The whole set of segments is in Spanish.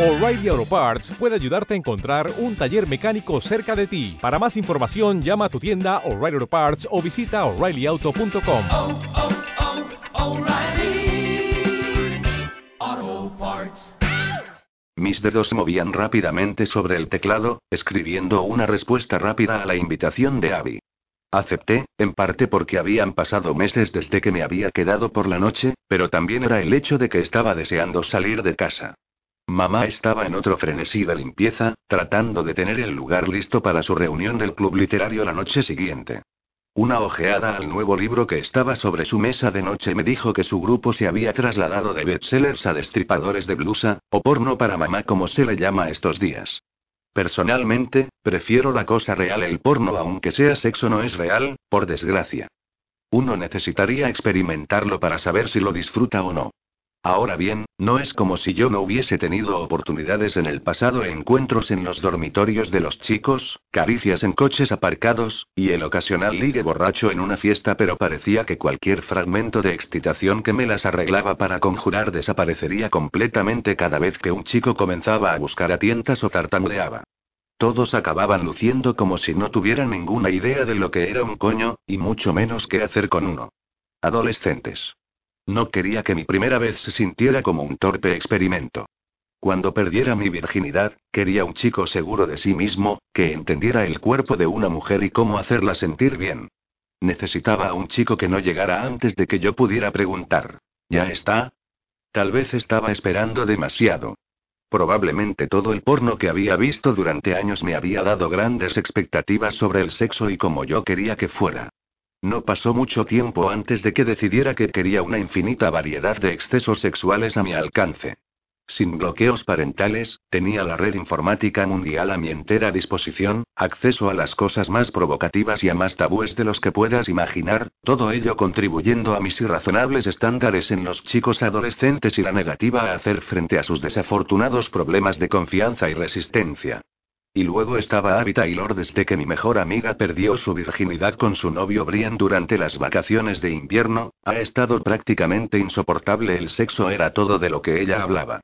O'Reilly Auto Parts puede ayudarte a encontrar un taller mecánico cerca de ti. Para más información, llama a tu tienda O'Reilly Auto Parts o visita oreillyauto.com. oh, oh, Parts. Mis dedos se movían rápidamente sobre el teclado, escribiendo una respuesta rápida a la invitación de Abby. Acepté, en parte porque habían pasado meses desde que me había quedado por la noche, pero también era el hecho de que estaba deseando salir de casa. Mamá estaba en otro frenesí de limpieza, tratando de tener el lugar listo para su reunión del club literario la noche siguiente. Una ojeada al nuevo libro que estaba sobre su mesa de noche me dijo que su grupo se había trasladado de bestsellers a destripadores de blusa, o porno para mamá como se le llama estos días. Personalmente, prefiero la cosa real, el porno aunque sea sexo no es real, por desgracia. Uno necesitaría experimentarlo para saber si lo disfruta o no. Ahora bien, no es como si yo no hubiese tenido oportunidades en el pasado, encuentros en los dormitorios de los chicos, caricias en coches aparcados, y el ocasional ligue borracho en una fiesta, pero parecía que cualquier fragmento de excitación que me las arreglaba para conjurar desaparecería completamente cada vez que un chico comenzaba a buscar a tientas o tartamudeaba. Todos acababan luciendo como si no tuvieran ninguna idea de lo que era un coño, y mucho menos qué hacer con uno. Adolescentes. No quería que mi primera vez se sintiera como un torpe experimento. Cuando perdiera mi virginidad, quería un chico seguro de sí mismo, que entendiera el cuerpo de una mujer y cómo hacerla sentir bien. Necesitaba a un chico que no llegara antes de que yo pudiera preguntar. ¿Ya está? Tal vez estaba esperando demasiado. Probablemente todo el porno que había visto durante años me había dado grandes expectativas sobre el sexo y como yo quería que fuera. No pasó mucho tiempo antes de que decidiera que quería una infinita variedad de excesos sexuales a mi alcance. Sin bloqueos parentales, tenía la red informática mundial a mi entera disposición, acceso a las cosas más provocativas y a más tabúes de los que puedas imaginar, todo ello contribuyendo a mis irrazonables estándares en los chicos adolescentes y la negativa a hacer frente a sus desafortunados problemas de confianza y resistencia. Y luego estaba Abby Taylor desde que mi mejor amiga perdió su virginidad con su novio Brian durante las vacaciones de invierno, ha estado prácticamente insoportable el sexo era todo de lo que ella hablaba.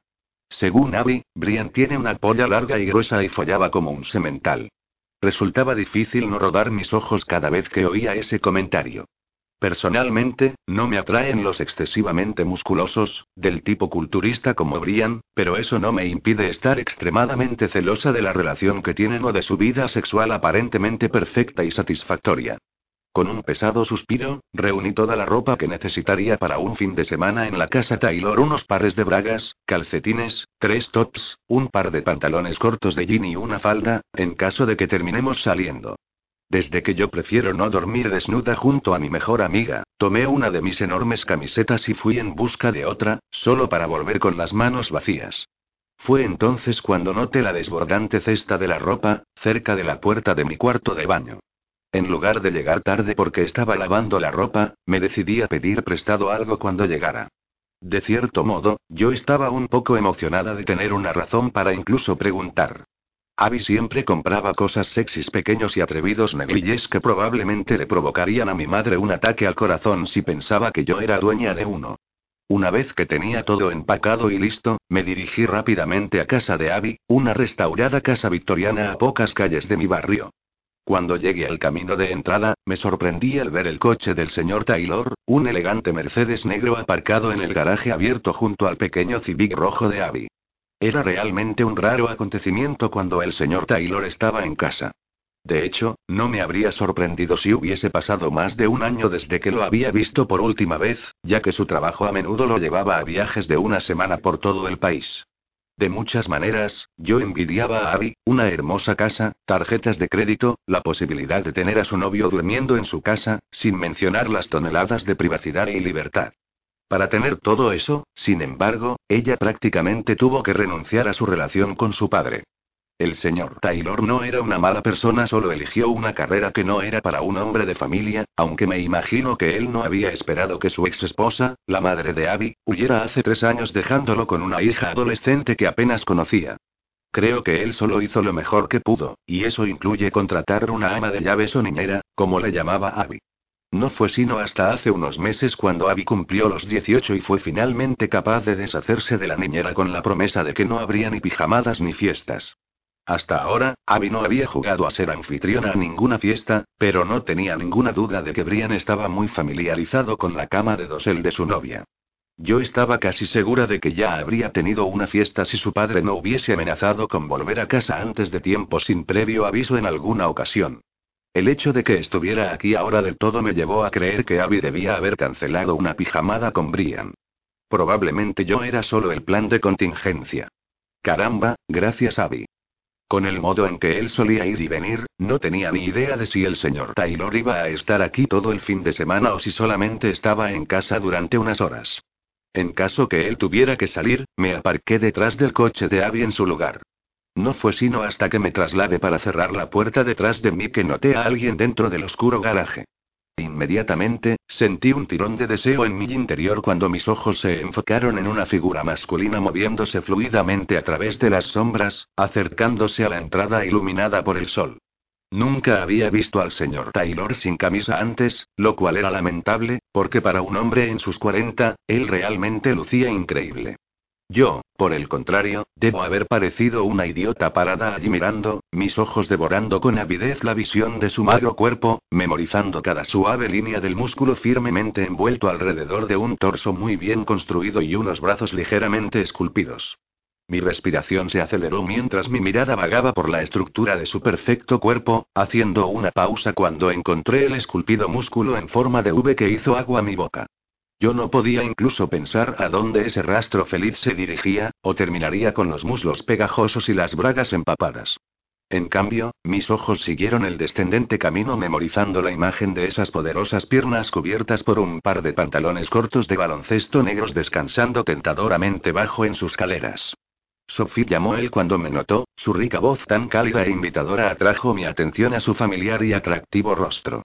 Según Abby, Brian tiene una polla larga y gruesa y follaba como un semental. Resultaba difícil no rodar mis ojos cada vez que oía ese comentario. Personalmente, no me atraen los excesivamente musculosos, del tipo culturista como Brian, pero eso no me impide estar extremadamente celosa de la relación que tienen o de su vida sexual aparentemente perfecta y satisfactoria. Con un pesado suspiro, reuní toda la ropa que necesitaría para un fin de semana en la casa Taylor, unos pares de bragas, calcetines, tres tops, un par de pantalones cortos de jean y una falda, en caso de que terminemos saliendo. Desde que yo prefiero no dormir desnuda junto a mi mejor amiga, tomé una de mis enormes camisetas y fui en busca de otra, solo para volver con las manos vacías. Fue entonces cuando noté la desbordante cesta de la ropa, cerca de la puerta de mi cuarto de baño. En lugar de llegar tarde porque estaba lavando la ropa, me decidí a pedir prestado algo cuando llegara. De cierto modo, yo estaba un poco emocionada de tener una razón para incluso preguntar. Abby siempre compraba cosas sexys pequeños y atrevidos negligés que probablemente le provocarían a mi madre un ataque al corazón si pensaba que yo era dueña de uno. Una vez que tenía todo empacado y listo, me dirigí rápidamente a casa de Abby, una restaurada casa victoriana a pocas calles de mi barrio. Cuando llegué al camino de entrada, me sorprendí al ver el coche del señor Taylor, un elegante Mercedes negro aparcado en el garaje abierto junto al pequeño Civic rojo de Abby. Era realmente un raro acontecimiento cuando el señor Taylor estaba en casa. De hecho, no me habría sorprendido si hubiese pasado más de un año desde que lo había visto por última vez, ya que su trabajo a menudo lo llevaba a viajes de una semana por todo el país. De muchas maneras, yo envidiaba a Abby, una hermosa casa, tarjetas de crédito, la posibilidad de tener a su novio durmiendo en su casa, sin mencionar las toneladas de privacidad y libertad. Para tener todo eso, sin embargo, ella prácticamente tuvo que renunciar a su relación con su padre. El señor Taylor no era una mala persona, solo eligió una carrera que no era para un hombre de familia, aunque me imagino que él no había esperado que su ex esposa, la madre de Abby, huyera hace tres años dejándolo con una hija adolescente que apenas conocía. Creo que él solo hizo lo mejor que pudo, y eso incluye contratar una ama de llaves o niñera, como le llamaba Abby. No fue sino hasta hace unos meses cuando Abby cumplió los 18 y fue finalmente capaz de deshacerse de la niñera con la promesa de que no habría ni pijamadas ni fiestas. Hasta ahora, Abby no había jugado a ser anfitriona a ninguna fiesta, pero no tenía ninguna duda de que Brian estaba muy familiarizado con la cama de dosel de su novia. Yo estaba casi segura de que ya habría tenido una fiesta si su padre no hubiese amenazado con volver a casa antes de tiempo sin previo aviso en alguna ocasión. El hecho de que estuviera aquí ahora del todo me llevó a creer que Abby debía haber cancelado una pijamada con Brian. Probablemente yo era solo el plan de contingencia. Caramba, gracias Abby. Con el modo en que él solía ir y venir, no tenía ni idea de si el señor Taylor iba a estar aquí todo el fin de semana o si solamente estaba en casa durante unas horas. En caso que él tuviera que salir, me aparqué detrás del coche de Abby en su lugar. No fue sino hasta que me trasladé para cerrar la puerta detrás de mí que noté a alguien dentro del oscuro garaje. Inmediatamente, sentí un tirón de deseo en mi interior cuando mis ojos se enfocaron en una figura masculina moviéndose fluidamente a través de las sombras, acercándose a la entrada iluminada por el sol. Nunca había visto al señor Taylor sin camisa antes, lo cual era lamentable, porque para un hombre en sus 40, él realmente lucía increíble. Yo, por el contrario, debo haber parecido una idiota parada allí mirando, mis ojos devorando con avidez la visión de su magro cuerpo, memorizando cada suave línea del músculo firmemente envuelto alrededor de un torso muy bien construido y unos brazos ligeramente esculpidos. Mi respiración se aceleró mientras mi mirada vagaba por la estructura de su perfecto cuerpo, haciendo una pausa cuando encontré el esculpido músculo en forma de V que hizo agua a mi boca. Yo no podía incluso pensar a dónde ese rastro feliz se dirigía, o terminaría con los muslos pegajosos y las bragas empapadas. En cambio, mis ojos siguieron el descendente camino memorizando la imagen de esas poderosas piernas cubiertas por un par de pantalones cortos de baloncesto negros descansando tentadoramente bajo en sus caleras. Sophie llamó él cuando me notó, su rica voz tan cálida e invitadora atrajo mi atención a su familiar y atractivo rostro.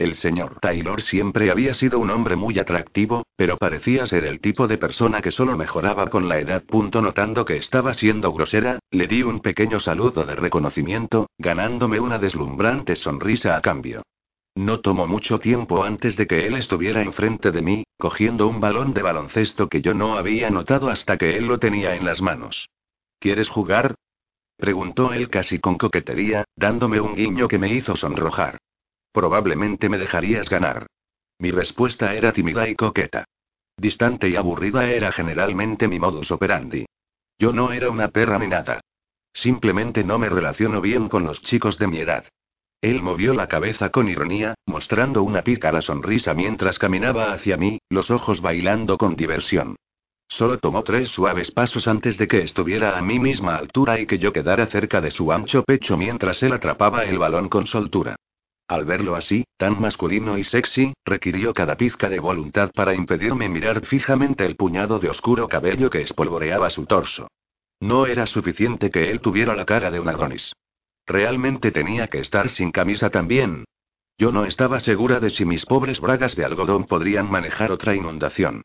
El señor Taylor siempre había sido un hombre muy atractivo, pero parecía ser el tipo de persona que solo mejoraba con la edad. Punto notando que estaba siendo grosera, le di un pequeño saludo de reconocimiento, ganándome una deslumbrante sonrisa a cambio. No tomó mucho tiempo antes de que él estuviera enfrente de mí, cogiendo un balón de baloncesto que yo no había notado hasta que él lo tenía en las manos. ¿Quieres jugar? preguntó él casi con coquetería, dándome un guiño que me hizo sonrojar. Probablemente me dejarías ganar. Mi respuesta era tímida y coqueta. Distante y aburrida era generalmente mi modus operandi. Yo no era una perra ni nada. Simplemente no me relaciono bien con los chicos de mi edad. Él movió la cabeza con ironía, mostrando una pícara sonrisa mientras caminaba hacia mí, los ojos bailando con diversión. Solo tomó tres suaves pasos antes de que estuviera a mi misma altura y que yo quedara cerca de su ancho pecho mientras él atrapaba el balón con soltura. Al verlo así, tan masculino y sexy, requirió cada pizca de voluntad para impedirme mirar fijamente el puñado de oscuro cabello que espolvoreaba su torso. No era suficiente que él tuviera la cara de un Adonis. Realmente tenía que estar sin camisa también. Yo no estaba segura de si mis pobres bragas de algodón podrían manejar otra inundación.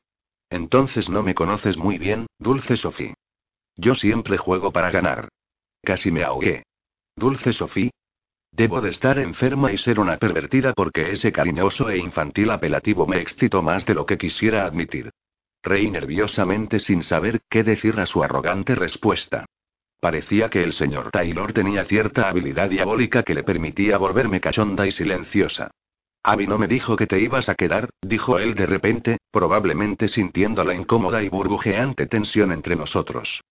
Entonces no me conoces muy bien, Dulce Sofía. Yo siempre juego para ganar. Casi me ahogué. Dulce Sofía, Debo de estar enferma y ser una pervertida porque ese cariñoso e infantil apelativo me excitó más de lo que quisiera admitir. Reí nerviosamente sin saber qué decir a su arrogante respuesta. Parecía que el señor Taylor tenía cierta habilidad diabólica que le permitía volverme cachonda y silenciosa. Abby no me dijo que te ibas a quedar, dijo él de repente, probablemente sintiendo la incómoda y burbujeante tensión entre nosotros.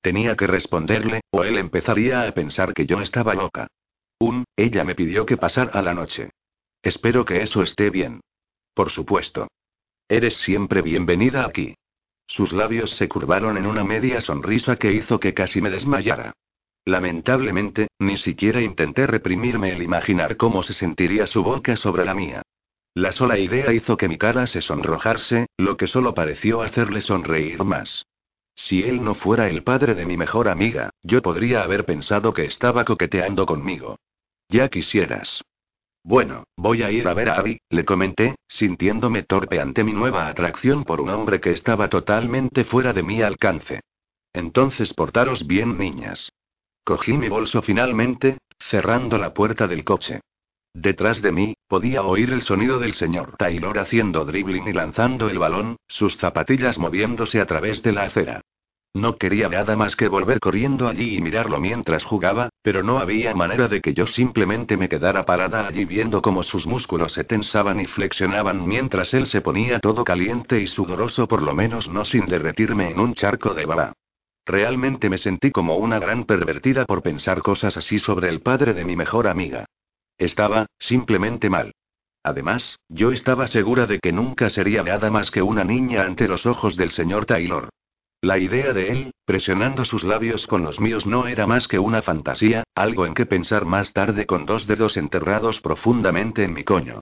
Tenía que responderle, o él empezaría a pensar que yo estaba loca. Ella me pidió que pasara la noche. Espero que eso esté bien. Por supuesto. Eres siempre bienvenida aquí. Sus labios se curvaron en una media sonrisa que hizo que casi me desmayara. Lamentablemente, ni siquiera intenté reprimirme el imaginar cómo se sentiría su boca sobre la mía. La sola idea hizo que mi cara se sonrojase, lo que solo pareció hacerle sonreír más. Si él no fuera el padre de mi mejor amiga, yo podría haber pensado que estaba coqueteando conmigo. Ya quisieras. Bueno, voy a ir a ver a Abby, le comenté, sintiéndome torpe ante mi nueva atracción por un hombre que estaba totalmente fuera de mi alcance. Entonces portaros bien, niñas. Cogí mi bolso finalmente, cerrando la puerta del coche. Detrás de mí, podía oír el sonido del señor Taylor haciendo dribbling y lanzando el balón, sus zapatillas moviéndose a través de la acera. No quería nada más que volver corriendo allí y mirarlo mientras jugaba, pero no había manera de que yo simplemente me quedara parada allí viendo cómo sus músculos se tensaban y flexionaban mientras él se ponía todo caliente y sudoroso por lo menos no sin derretirme en un charco de baba. Realmente me sentí como una gran pervertida por pensar cosas así sobre el padre de mi mejor amiga. Estaba, simplemente mal. Además, yo estaba segura de que nunca sería nada más que una niña ante los ojos del señor Taylor. La idea de él, presionando sus labios con los míos, no era más que una fantasía, algo en que pensar más tarde con dos dedos enterrados profundamente en mi coño.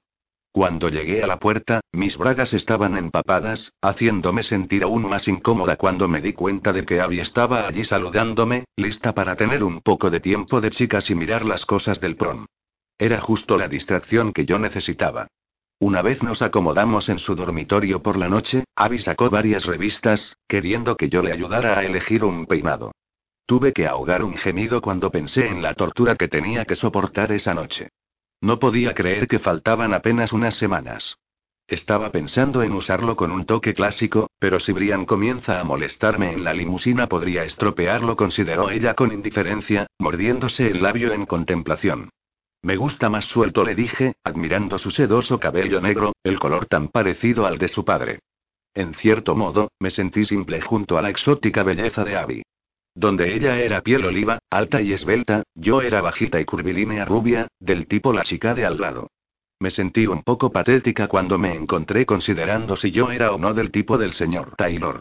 Cuando llegué a la puerta, mis bragas estaban empapadas, haciéndome sentir aún más incómoda cuando me di cuenta de que Abby estaba allí saludándome, lista para tener un poco de tiempo de chicas y mirar las cosas del prom. Era justo la distracción que yo necesitaba. Una vez nos acomodamos en su dormitorio por la noche, Abby sacó varias revistas, queriendo que yo le ayudara a elegir un peinado. Tuve que ahogar un gemido cuando pensé en la tortura que tenía que soportar esa noche. No podía creer que faltaban apenas unas semanas. Estaba pensando en usarlo con un toque clásico, pero si Brian comienza a molestarme en la limusina podría estropearlo, consideró ella con indiferencia, mordiéndose el labio en contemplación. Me gusta más suelto, le dije, admirando su sedoso cabello negro, el color tan parecido al de su padre. En cierto modo, me sentí simple junto a la exótica belleza de Abby. Donde ella era piel oliva, alta y esbelta, yo era bajita y curvilínea rubia, del tipo la chica de al lado. Me sentí un poco patética cuando me encontré considerando si yo era o no del tipo del señor Taylor.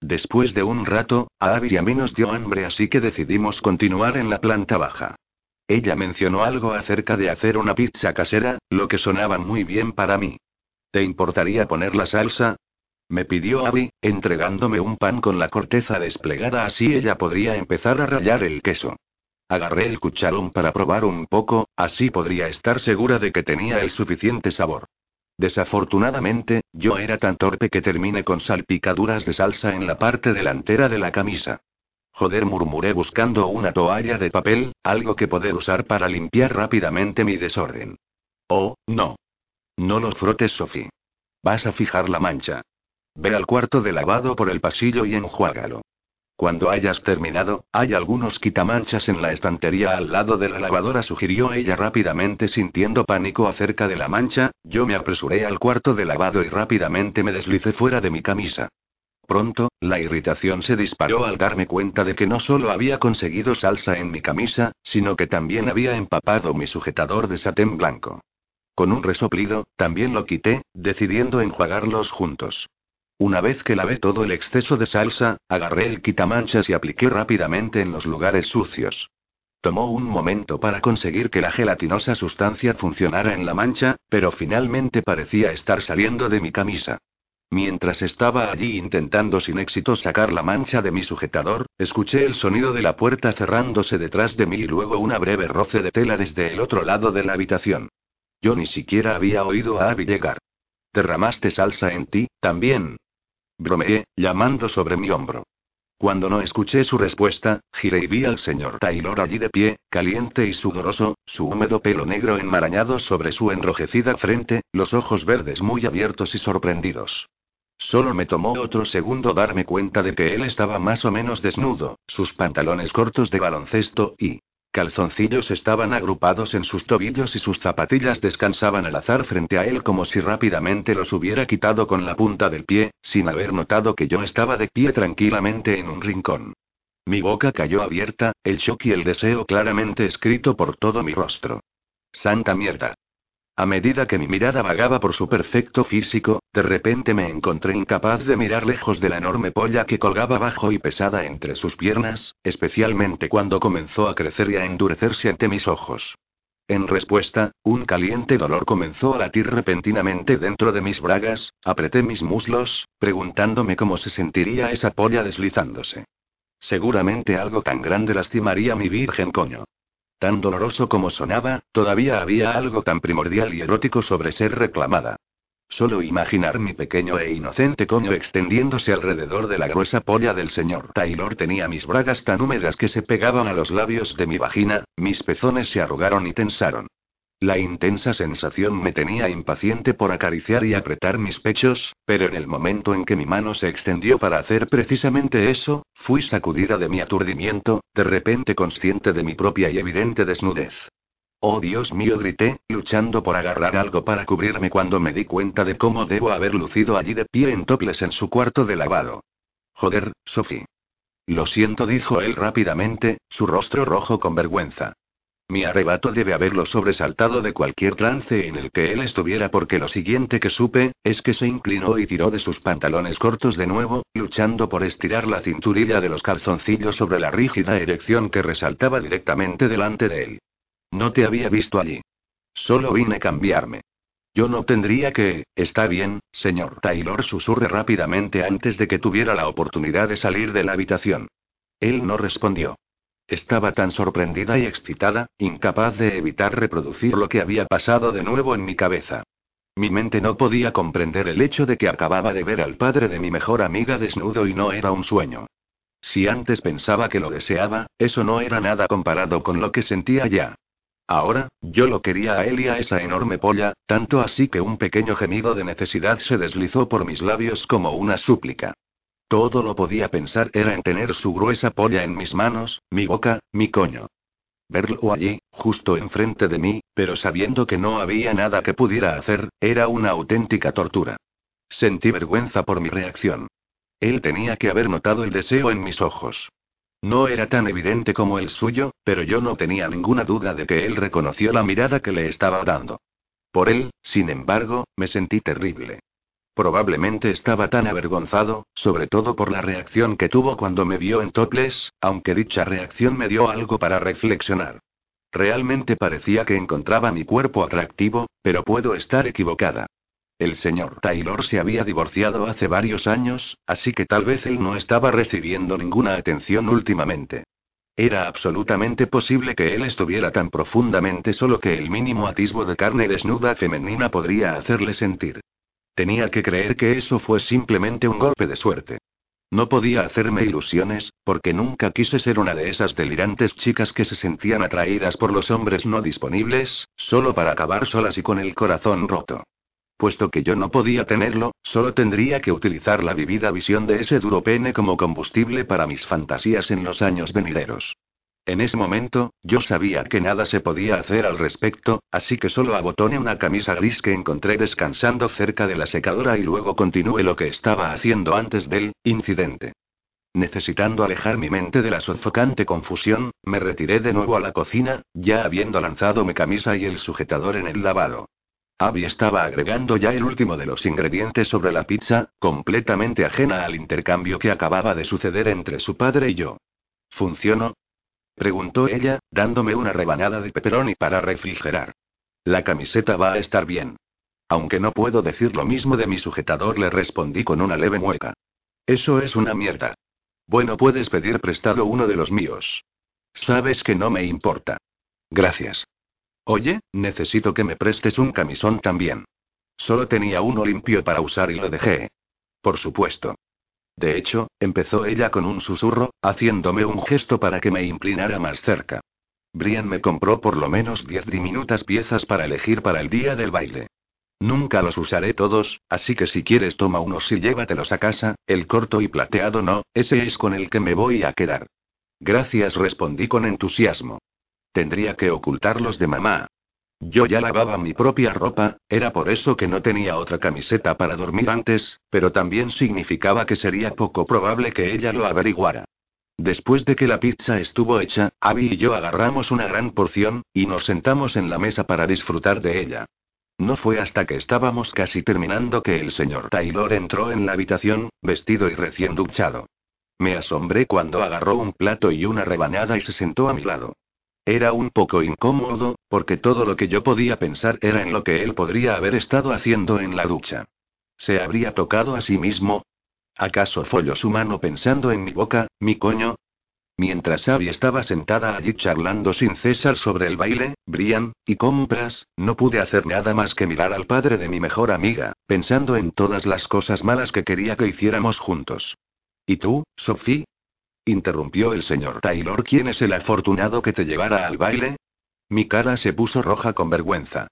Después de un rato, a Abby y a mí nos dio hambre así que decidimos continuar en la planta baja. Ella mencionó algo acerca de hacer una pizza casera, lo que sonaba muy bien para mí. ¿Te importaría poner la salsa? Me pidió Abby, entregándome un pan con la corteza desplegada así ella podría empezar a rallar el queso. Agarré el cucharón para probar un poco, así podría estar segura de que tenía el suficiente sabor. Desafortunadamente, yo era tan torpe que terminé con salpicaduras de salsa en la parte delantera de la camisa. Joder, murmuré buscando una toalla de papel, algo que poder usar para limpiar rápidamente mi desorden. Oh, no. No lo frotes, Sophie. Vas a fijar la mancha. Ve al cuarto de lavado por el pasillo y enjuágalo. Cuando hayas terminado, hay algunos quitamanchas en la estantería al lado de la lavadora, sugirió ella rápidamente sintiendo pánico acerca de la mancha, yo me apresuré al cuarto de lavado y rápidamente me deslicé fuera de mi camisa. Pronto, la irritación se disparó al darme cuenta de que no solo había conseguido salsa en mi camisa, sino que también había empapado mi sujetador de satén blanco. Con un resoplido, también lo quité, decidiendo enjuagarlos juntos. Una vez que lavé todo el exceso de salsa, agarré el quitamanchas y apliqué rápidamente en los lugares sucios. Tomó un momento para conseguir que la gelatinosa sustancia funcionara en la mancha, pero finalmente parecía estar saliendo de mi camisa. Mientras estaba allí intentando sin éxito sacar la mancha de mi sujetador, escuché el sonido de la puerta cerrándose detrás de mí y luego una breve roce de tela desde el otro lado de la habitación. Yo ni siquiera había oído a Abby llegar. ¿Derramaste salsa en ti, también? Bromeé, llamando sobre mi hombro. Cuando no escuché su respuesta, giré y vi al señor Taylor allí de pie, caliente y sudoroso, su húmedo pelo negro enmarañado sobre su enrojecida frente, los ojos verdes muy abiertos y sorprendidos. Solo me tomó otro segundo darme cuenta de que él estaba más o menos desnudo, sus pantalones cortos de baloncesto y calzoncillos estaban agrupados en sus tobillos y sus zapatillas descansaban al azar frente a él como si rápidamente los hubiera quitado con la punta del pie, sin haber notado que yo estaba de pie tranquilamente en un rincón. Mi boca cayó abierta, el shock y el deseo claramente escrito por todo mi rostro. Santa mierda. A medida que mi mirada vagaba por su perfecto físico, de repente me encontré incapaz de mirar lejos de la enorme polla que colgaba bajo y pesada entre sus piernas, especialmente cuando comenzó a crecer y a endurecerse ante mis ojos. En respuesta, un caliente dolor comenzó a latir repentinamente dentro de mis bragas, apreté mis muslos, preguntándome cómo se sentiría esa polla deslizándose. Seguramente algo tan grande lastimaría mi virgen coño. Tan doloroso como sonaba, todavía había algo tan primordial y erótico sobre ser reclamada. Solo imaginar mi pequeño e inocente coño extendiéndose alrededor de la gruesa polla del señor Taylor tenía mis bragas tan húmedas que se pegaban a los labios de mi vagina, mis pezones se arrugaron y tensaron. La intensa sensación me tenía impaciente por acariciar y apretar mis pechos, pero en el momento en que mi mano se extendió para hacer precisamente eso, fui sacudida de mi aturdimiento, de repente consciente de mi propia y evidente desnudez. Oh Dios mío, grité, luchando por agarrar algo para cubrirme cuando me di cuenta de cómo debo haber lucido allí de pie en toples en su cuarto de lavado. Joder, Sophie. Lo siento, dijo él rápidamente, su rostro rojo con vergüenza. Mi arrebato debe haberlo sobresaltado de cualquier trance en el que él estuviera porque lo siguiente que supe, es que se inclinó y tiró de sus pantalones cortos de nuevo, luchando por estirar la cinturilla de los calzoncillos sobre la rígida erección que resaltaba directamente delante de él. No te había visto allí. Solo vine a cambiarme. Yo no tendría que... Está bien, señor Taylor, susurre rápidamente antes de que tuviera la oportunidad de salir de la habitación. Él no respondió. Estaba tan sorprendida y excitada, incapaz de evitar reproducir lo que había pasado de nuevo en mi cabeza. Mi mente no podía comprender el hecho de que acababa de ver al padre de mi mejor amiga desnudo y no era un sueño. Si antes pensaba que lo deseaba, eso no era nada comparado con lo que sentía ya. Ahora, yo lo quería a él y a esa enorme polla, tanto así que un pequeño gemido de necesidad se deslizó por mis labios como una súplica. Todo lo podía pensar era en tener su gruesa polla en mis manos, mi boca, mi coño. Verlo allí, justo enfrente de mí, pero sabiendo que no había nada que pudiera hacer, era una auténtica tortura. Sentí vergüenza por mi reacción. Él tenía que haber notado el deseo en mis ojos. No era tan evidente como el suyo, pero yo no tenía ninguna duda de que él reconoció la mirada que le estaba dando. Por él, sin embargo, me sentí terrible. Probablemente estaba tan avergonzado, sobre todo por la reacción que tuvo cuando me vio en Toples, aunque dicha reacción me dio algo para reflexionar. Realmente parecía que encontraba mi cuerpo atractivo, pero puedo estar equivocada. El señor Taylor se había divorciado hace varios años, así que tal vez él no estaba recibiendo ninguna atención últimamente. Era absolutamente posible que él estuviera tan profundamente solo que el mínimo atisbo de carne desnuda femenina podría hacerle sentir. Tenía que creer que eso fue simplemente un golpe de suerte. No podía hacerme ilusiones, porque nunca quise ser una de esas delirantes chicas que se sentían atraídas por los hombres no disponibles, solo para acabar solas y con el corazón roto. Puesto que yo no podía tenerlo, solo tendría que utilizar la vivida visión de ese duro pene como combustible para mis fantasías en los años venideros. En ese momento, yo sabía que nada se podía hacer al respecto, así que solo abotoné una camisa gris que encontré descansando cerca de la secadora y luego continué lo que estaba haciendo antes del incidente. Necesitando alejar mi mente de la sofocante confusión, me retiré de nuevo a la cocina, ya habiendo lanzado mi camisa y el sujetador en el lavado. Abby estaba agregando ya el último de los ingredientes sobre la pizza, completamente ajena al intercambio que acababa de suceder entre su padre y yo. ¿Funcionó? Preguntó ella, dándome una rebanada de pepperoni para refrigerar. La camiseta va a estar bien. Aunque no puedo decir lo mismo de mi sujetador, le respondí con una leve mueca. Eso es una mierda. Bueno, puedes pedir prestado uno de los míos. Sabes que no me importa. Gracias. Oye, necesito que me prestes un camisón también. Solo tenía uno limpio para usar y lo dejé. Por supuesto. De hecho, empezó ella con un susurro, haciéndome un gesto para que me inclinara más cerca. Brian me compró por lo menos diez diminutas piezas para elegir para el día del baile. Nunca los usaré todos, así que si quieres toma unos y llévatelos a casa, el corto y plateado no, ese es con el que me voy a quedar. Gracias, respondí con entusiasmo. Tendría que ocultarlos de mamá. Yo ya lavaba mi propia ropa, era por eso que no tenía otra camiseta para dormir antes, pero también significaba que sería poco probable que ella lo averiguara. Después de que la pizza estuvo hecha, Abby y yo agarramos una gran porción, y nos sentamos en la mesa para disfrutar de ella. No fue hasta que estábamos casi terminando que el señor Taylor entró en la habitación, vestido y recién duchado. Me asombré cuando agarró un plato y una rebanada y se sentó a mi lado. Era un poco incómodo, porque todo lo que yo podía pensar era en lo que él podría haber estado haciendo en la ducha. ¿Se habría tocado a sí mismo? ¿Acaso folló su mano pensando en mi boca, mi coño? Mientras Abby estaba sentada allí charlando sin cesar sobre el baile, Brian, y compras, no pude hacer nada más que mirar al padre de mi mejor amiga, pensando en todas las cosas malas que quería que hiciéramos juntos. ¿Y tú, Sophie? Interrumpió el señor Taylor. ¿Quién es el afortunado que te llevara al baile? Mi cara se puso roja con vergüenza.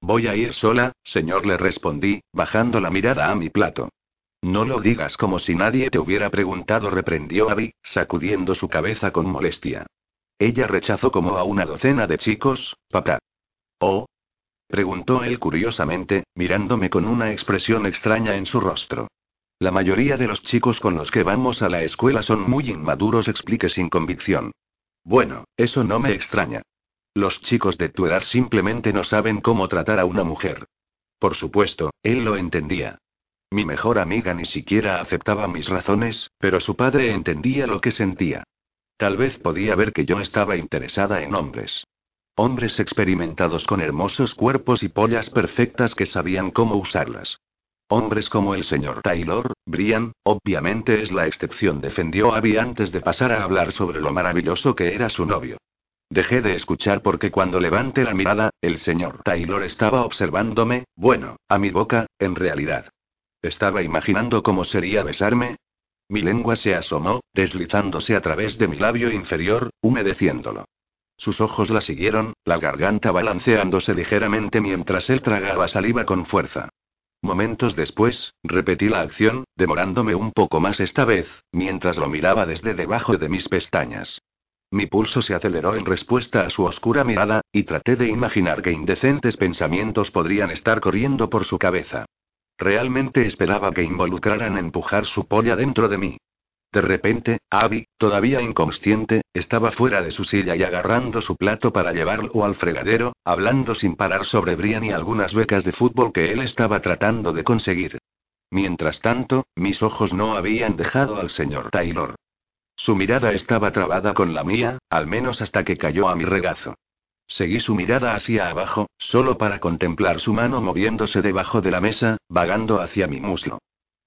Voy a ir sola, señor, le respondí, bajando la mirada a mi plato. No lo digas como si nadie te hubiera preguntado, reprendió Abby, sacudiendo su cabeza con molestia. Ella rechazó como a una docena de chicos, papá. ¿Oh? preguntó él curiosamente, mirándome con una expresión extraña en su rostro. La mayoría de los chicos con los que vamos a la escuela son muy inmaduros, expliqué sin convicción. Bueno, eso no me extraña. Los chicos de tu edad simplemente no saben cómo tratar a una mujer. Por supuesto, él lo entendía. Mi mejor amiga ni siquiera aceptaba mis razones, pero su padre entendía lo que sentía. Tal vez podía ver que yo estaba interesada en hombres. Hombres experimentados con hermosos cuerpos y pollas perfectas que sabían cómo usarlas. Hombres como el señor Taylor, Brian, obviamente es la excepción, defendió Abby antes de pasar a hablar sobre lo maravilloso que era su novio. Dejé de escuchar porque cuando levanté la mirada, el señor Taylor estaba observándome, bueno, a mi boca, en realidad. Estaba imaginando cómo sería besarme. Mi lengua se asomó, deslizándose a través de mi labio inferior, humedeciéndolo. Sus ojos la siguieron, la garganta balanceándose ligeramente mientras él tragaba saliva con fuerza. Momentos después, repetí la acción, demorándome un poco más esta vez, mientras lo miraba desde debajo de mis pestañas. Mi pulso se aceleró en respuesta a su oscura mirada, y traté de imaginar qué indecentes pensamientos podrían estar corriendo por su cabeza. Realmente esperaba que involucraran empujar su polla dentro de mí. De repente, Abby, todavía inconsciente, estaba fuera de su silla y agarrando su plato para llevarlo al fregadero, hablando sin parar sobre Brian y algunas becas de fútbol que él estaba tratando de conseguir. Mientras tanto, mis ojos no habían dejado al señor Taylor. Su mirada estaba trabada con la mía, al menos hasta que cayó a mi regazo. Seguí su mirada hacia abajo, solo para contemplar su mano moviéndose debajo de la mesa, vagando hacia mi muslo.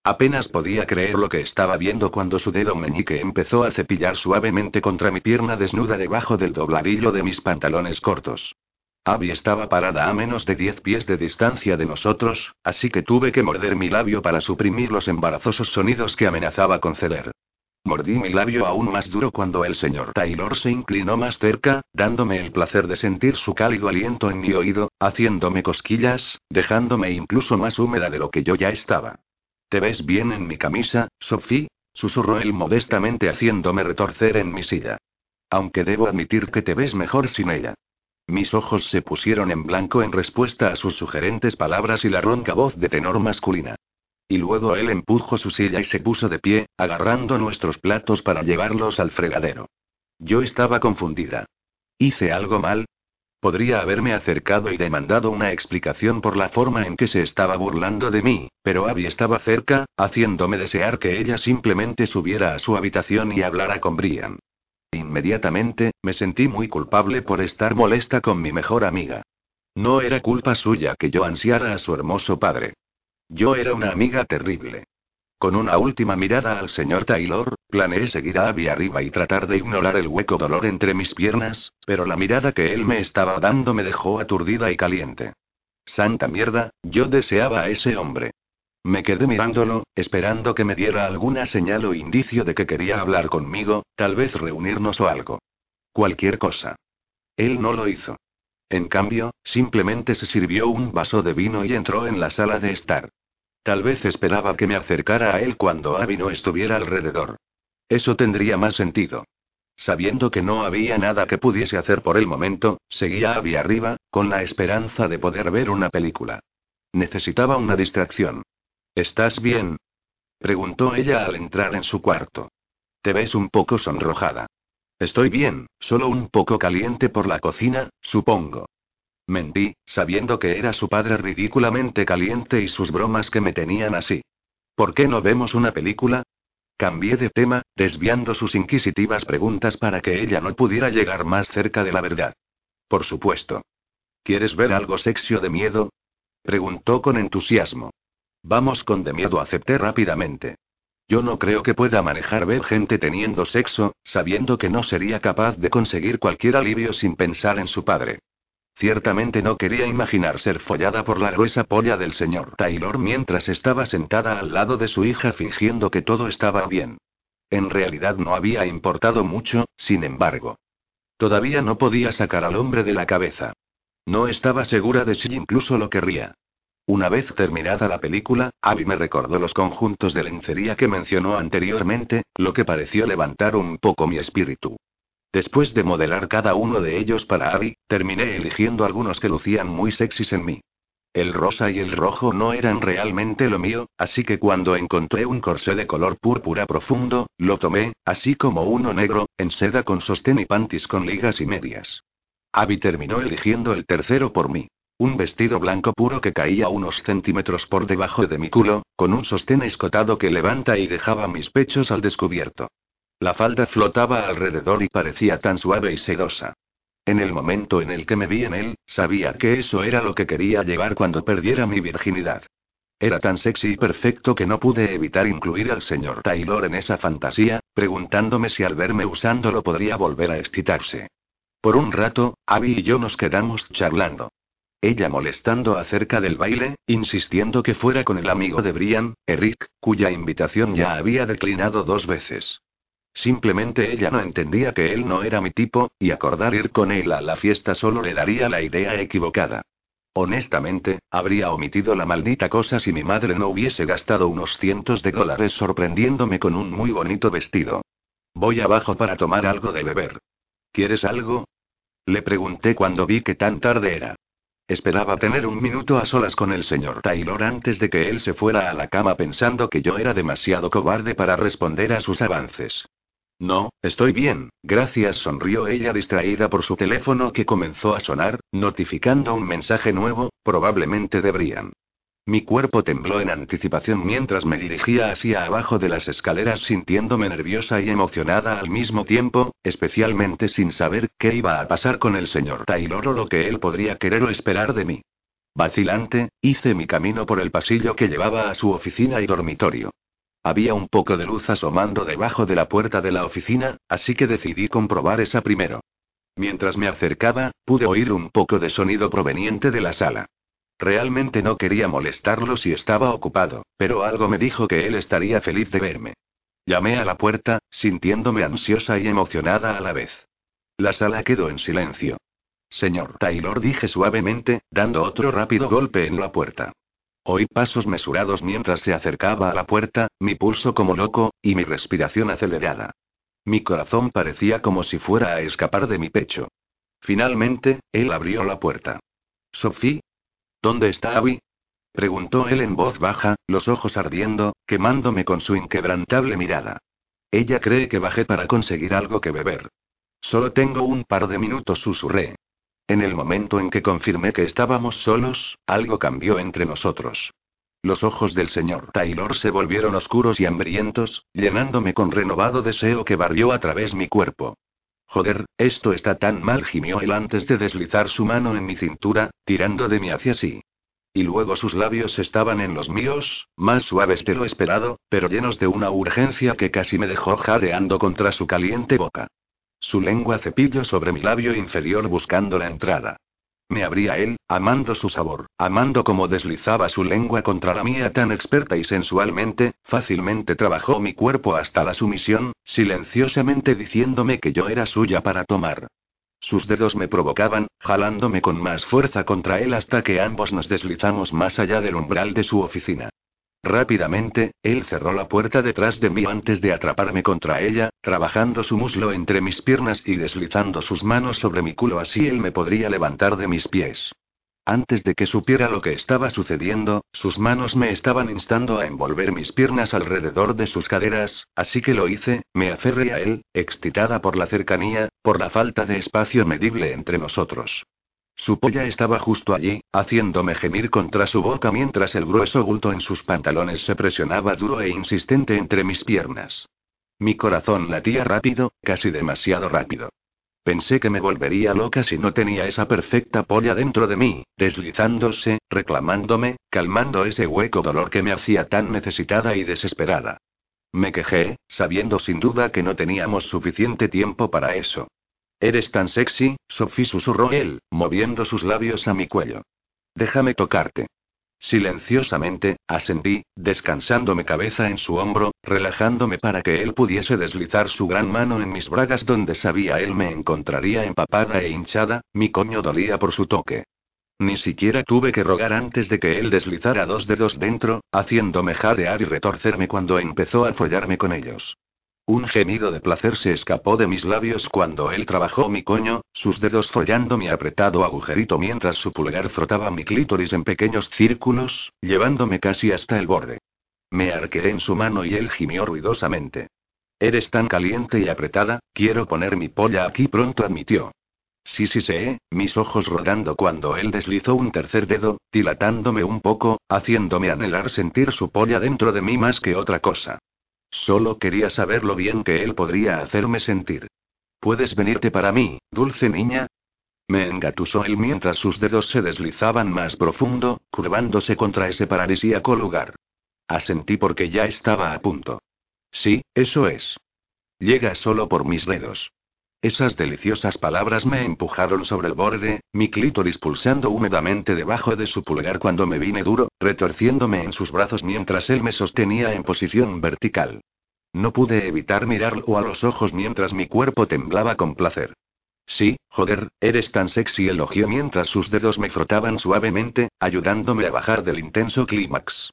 Apenas podía creer lo que estaba viendo cuando su dedo meñique empezó a cepillar suavemente contra mi pierna desnuda debajo del dobladillo de mis pantalones cortos. Abby estaba parada a menos de diez pies de distancia de nosotros, así que tuve que morder mi labio para suprimir los embarazosos sonidos que amenazaba conceder. Mordí mi labio aún más duro cuando el señor Taylor se inclinó más cerca, dándome el placer de sentir su cálido aliento en mi oído, haciéndome cosquillas, dejándome incluso más húmeda de lo que yo ya estaba. ¿Te ves bien en mi camisa, Sophie? susurró él modestamente haciéndome retorcer en mi silla. Aunque debo admitir que te ves mejor sin ella. Mis ojos se pusieron en blanco en respuesta a sus sugerentes palabras y la ronca voz de tenor masculina. Y luego él empujó su silla y se puso de pie, agarrando nuestros platos para llevarlos al fregadero. Yo estaba confundida. ¿Hice algo mal? Podría haberme acercado y demandado una explicación por la forma en que se estaba burlando de mí, pero Abby estaba cerca, haciéndome desear que ella simplemente subiera a su habitación y hablara con Brian. Inmediatamente, me sentí muy culpable por estar molesta con mi mejor amiga. No era culpa suya que yo ansiara a su hermoso padre. Yo era una amiga terrible. Con una última mirada al señor Taylor, planeé seguir a Abby arriba y tratar de ignorar el hueco dolor entre mis piernas, pero la mirada que él me estaba dando me dejó aturdida y caliente. Santa mierda, yo deseaba a ese hombre. Me quedé mirándolo, esperando que me diera alguna señal o indicio de que quería hablar conmigo, tal vez reunirnos o algo. Cualquier cosa. Él no lo hizo. En cambio, simplemente se sirvió un vaso de vino y entró en la sala de estar. Tal vez esperaba que me acercara a él cuando Abby no estuviera alrededor. Eso tendría más sentido. Sabiendo que no había nada que pudiese hacer por el momento, seguía Abby arriba, con la esperanza de poder ver una película. Necesitaba una distracción. ¿Estás bien? preguntó ella al entrar en su cuarto. Te ves un poco sonrojada. Estoy bien, solo un poco caliente por la cocina, supongo. Mentí, sabiendo que era su padre ridículamente caliente y sus bromas que me tenían así. ¿Por qué no vemos una película? Cambié de tema, desviando sus inquisitivas preguntas para que ella no pudiera llegar más cerca de la verdad. Por supuesto. ¿Quieres ver algo sexio de miedo? Preguntó con entusiasmo. Vamos con de miedo, acepté rápidamente. Yo no creo que pueda manejar ver gente teniendo sexo, sabiendo que no sería capaz de conseguir cualquier alivio sin pensar en su padre. Ciertamente no quería imaginar ser follada por la gruesa polla del señor Taylor mientras estaba sentada al lado de su hija fingiendo que todo estaba bien. En realidad no había importado mucho, sin embargo. Todavía no podía sacar al hombre de la cabeza. No estaba segura de si incluso lo querría. Una vez terminada la película, Abby me recordó los conjuntos de lencería que mencionó anteriormente, lo que pareció levantar un poco mi espíritu. Después de modelar cada uno de ellos para Abby, terminé eligiendo algunos que lucían muy sexys en mí. El rosa y el rojo no eran realmente lo mío, así que cuando encontré un corsé de color púrpura profundo, lo tomé, así como uno negro, en seda con sostén y panties con ligas y medias. Abby terminó eligiendo el tercero por mí. Un vestido blanco puro que caía unos centímetros por debajo de mi culo, con un sostén escotado que levanta y dejaba mis pechos al descubierto. La falda flotaba alrededor y parecía tan suave y sedosa. En el momento en el que me vi en él, sabía que eso era lo que quería llevar cuando perdiera mi virginidad. Era tan sexy y perfecto que no pude evitar incluir al señor Taylor en esa fantasía, preguntándome si al verme usándolo podría volver a excitarse. Por un rato, Abby y yo nos quedamos charlando. Ella molestando acerca del baile, insistiendo que fuera con el amigo de Brian, Eric, cuya invitación ya había declinado dos veces. Simplemente ella no entendía que él no era mi tipo, y acordar ir con él a la fiesta solo le daría la idea equivocada. Honestamente, habría omitido la maldita cosa si mi madre no hubiese gastado unos cientos de dólares sorprendiéndome con un muy bonito vestido. Voy abajo para tomar algo de beber. ¿Quieres algo? Le pregunté cuando vi que tan tarde era. Esperaba tener un minuto a solas con el señor Taylor antes de que él se fuera a la cama pensando que yo era demasiado cobarde para responder a sus avances. No, estoy bien, gracias, sonrió ella distraída por su teléfono que comenzó a sonar, notificando un mensaje nuevo, probablemente de Brian. Mi cuerpo tembló en anticipación mientras me dirigía hacia abajo de las escaleras sintiéndome nerviosa y emocionada al mismo tiempo, especialmente sin saber qué iba a pasar con el señor Taylor o lo que él podría querer o esperar de mí. Vacilante, hice mi camino por el pasillo que llevaba a su oficina y dormitorio. Había un poco de luz asomando debajo de la puerta de la oficina, así que decidí comprobar esa primero. Mientras me acercaba, pude oír un poco de sonido proveniente de la sala. Realmente no quería molestarlo si estaba ocupado, pero algo me dijo que él estaría feliz de verme. Llamé a la puerta, sintiéndome ansiosa y emocionada a la vez. La sala quedó en silencio. Señor Taylor, dije suavemente, dando otro rápido golpe en la puerta. Oí pasos mesurados mientras se acercaba a la puerta, mi pulso como loco, y mi respiración acelerada. Mi corazón parecía como si fuera a escapar de mi pecho. Finalmente, él abrió la puerta. Sophie, ¿Dónde está Abby? preguntó él en voz baja, los ojos ardiendo, quemándome con su inquebrantable mirada. Ella cree que bajé para conseguir algo que beber. Solo tengo un par de minutos, susurré. En el momento en que confirmé que estábamos solos, algo cambió entre nosotros. Los ojos del señor Taylor se volvieron oscuros y hambrientos, llenándome con renovado deseo que barrió a través mi cuerpo. Joder, esto está tan mal, gimió él antes de deslizar su mano en mi cintura, tirando de mí hacia sí. Y luego sus labios estaban en los míos, más suaves de lo esperado, pero llenos de una urgencia que casi me dejó jadeando contra su caliente boca. Su lengua cepillo sobre mi labio inferior buscando la entrada. Me abría él, amando su sabor, amando cómo deslizaba su lengua contra la mía tan experta y sensualmente, fácilmente trabajó mi cuerpo hasta la sumisión, silenciosamente diciéndome que yo era suya para tomar. Sus dedos me provocaban, jalándome con más fuerza contra él hasta que ambos nos deslizamos más allá del umbral de su oficina. Rápidamente, él cerró la puerta detrás de mí antes de atraparme contra ella, trabajando su muslo entre mis piernas y deslizando sus manos sobre mi culo así él me podría levantar de mis pies. Antes de que supiera lo que estaba sucediendo, sus manos me estaban instando a envolver mis piernas alrededor de sus caderas, así que lo hice, me aferré a él, excitada por la cercanía, por la falta de espacio medible entre nosotros. Su polla estaba justo allí, haciéndome gemir contra su boca mientras el grueso bulto en sus pantalones se presionaba duro e insistente entre mis piernas. Mi corazón latía rápido, casi demasiado rápido. Pensé que me volvería loca si no tenía esa perfecta polla dentro de mí, deslizándose, reclamándome, calmando ese hueco dolor que me hacía tan necesitada y desesperada. Me quejé, sabiendo sin duda que no teníamos suficiente tiempo para eso. Eres tan sexy, Sophie susurró él, moviendo sus labios a mi cuello. Déjame tocarte. Silenciosamente, asentí, descansando mi cabeza en su hombro, relajándome para que él pudiese deslizar su gran mano en mis bragas donde sabía él me encontraría empapada e hinchada, mi coño dolía por su toque. Ni siquiera tuve que rogar antes de que él deslizara dos dedos dentro, haciéndome jadear y retorcerme cuando empezó a follarme con ellos. Un gemido de placer se escapó de mis labios cuando él trabajó mi coño, sus dedos follando mi apretado agujerito mientras su pulgar frotaba mi clítoris en pequeños círculos, llevándome casi hasta el borde. Me arqueé en su mano y él gimió ruidosamente. Eres tan caliente y apretada, quiero poner mi polla aquí pronto, admitió. Sí, sí sé, mis ojos rodando cuando él deslizó un tercer dedo, dilatándome un poco, haciéndome anhelar sentir su polla dentro de mí más que otra cosa. Solo quería saber lo bien que él podría hacerme sentir. ¿Puedes venirte para mí, dulce niña? Me engatusó él mientras sus dedos se deslizaban más profundo, curvándose contra ese paradisíaco lugar. Asentí porque ya estaba a punto. Sí, eso es. Llega solo por mis dedos. Esas deliciosas palabras me empujaron sobre el borde, mi clítoris pulsando húmedamente debajo de su pulgar cuando me vine duro, retorciéndome en sus brazos mientras él me sostenía en posición vertical. No pude evitar mirarlo a los ojos mientras mi cuerpo temblaba con placer. Sí, joder, eres tan sexy, elogió mientras sus dedos me frotaban suavemente, ayudándome a bajar del intenso clímax.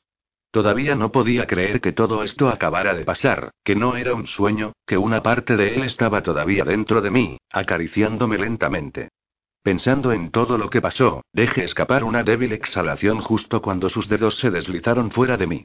Todavía no podía creer que todo esto acabara de pasar, que no era un sueño, que una parte de él estaba todavía dentro de mí, acariciándome lentamente. Pensando en todo lo que pasó, dejé escapar una débil exhalación justo cuando sus dedos se deslizaron fuera de mí.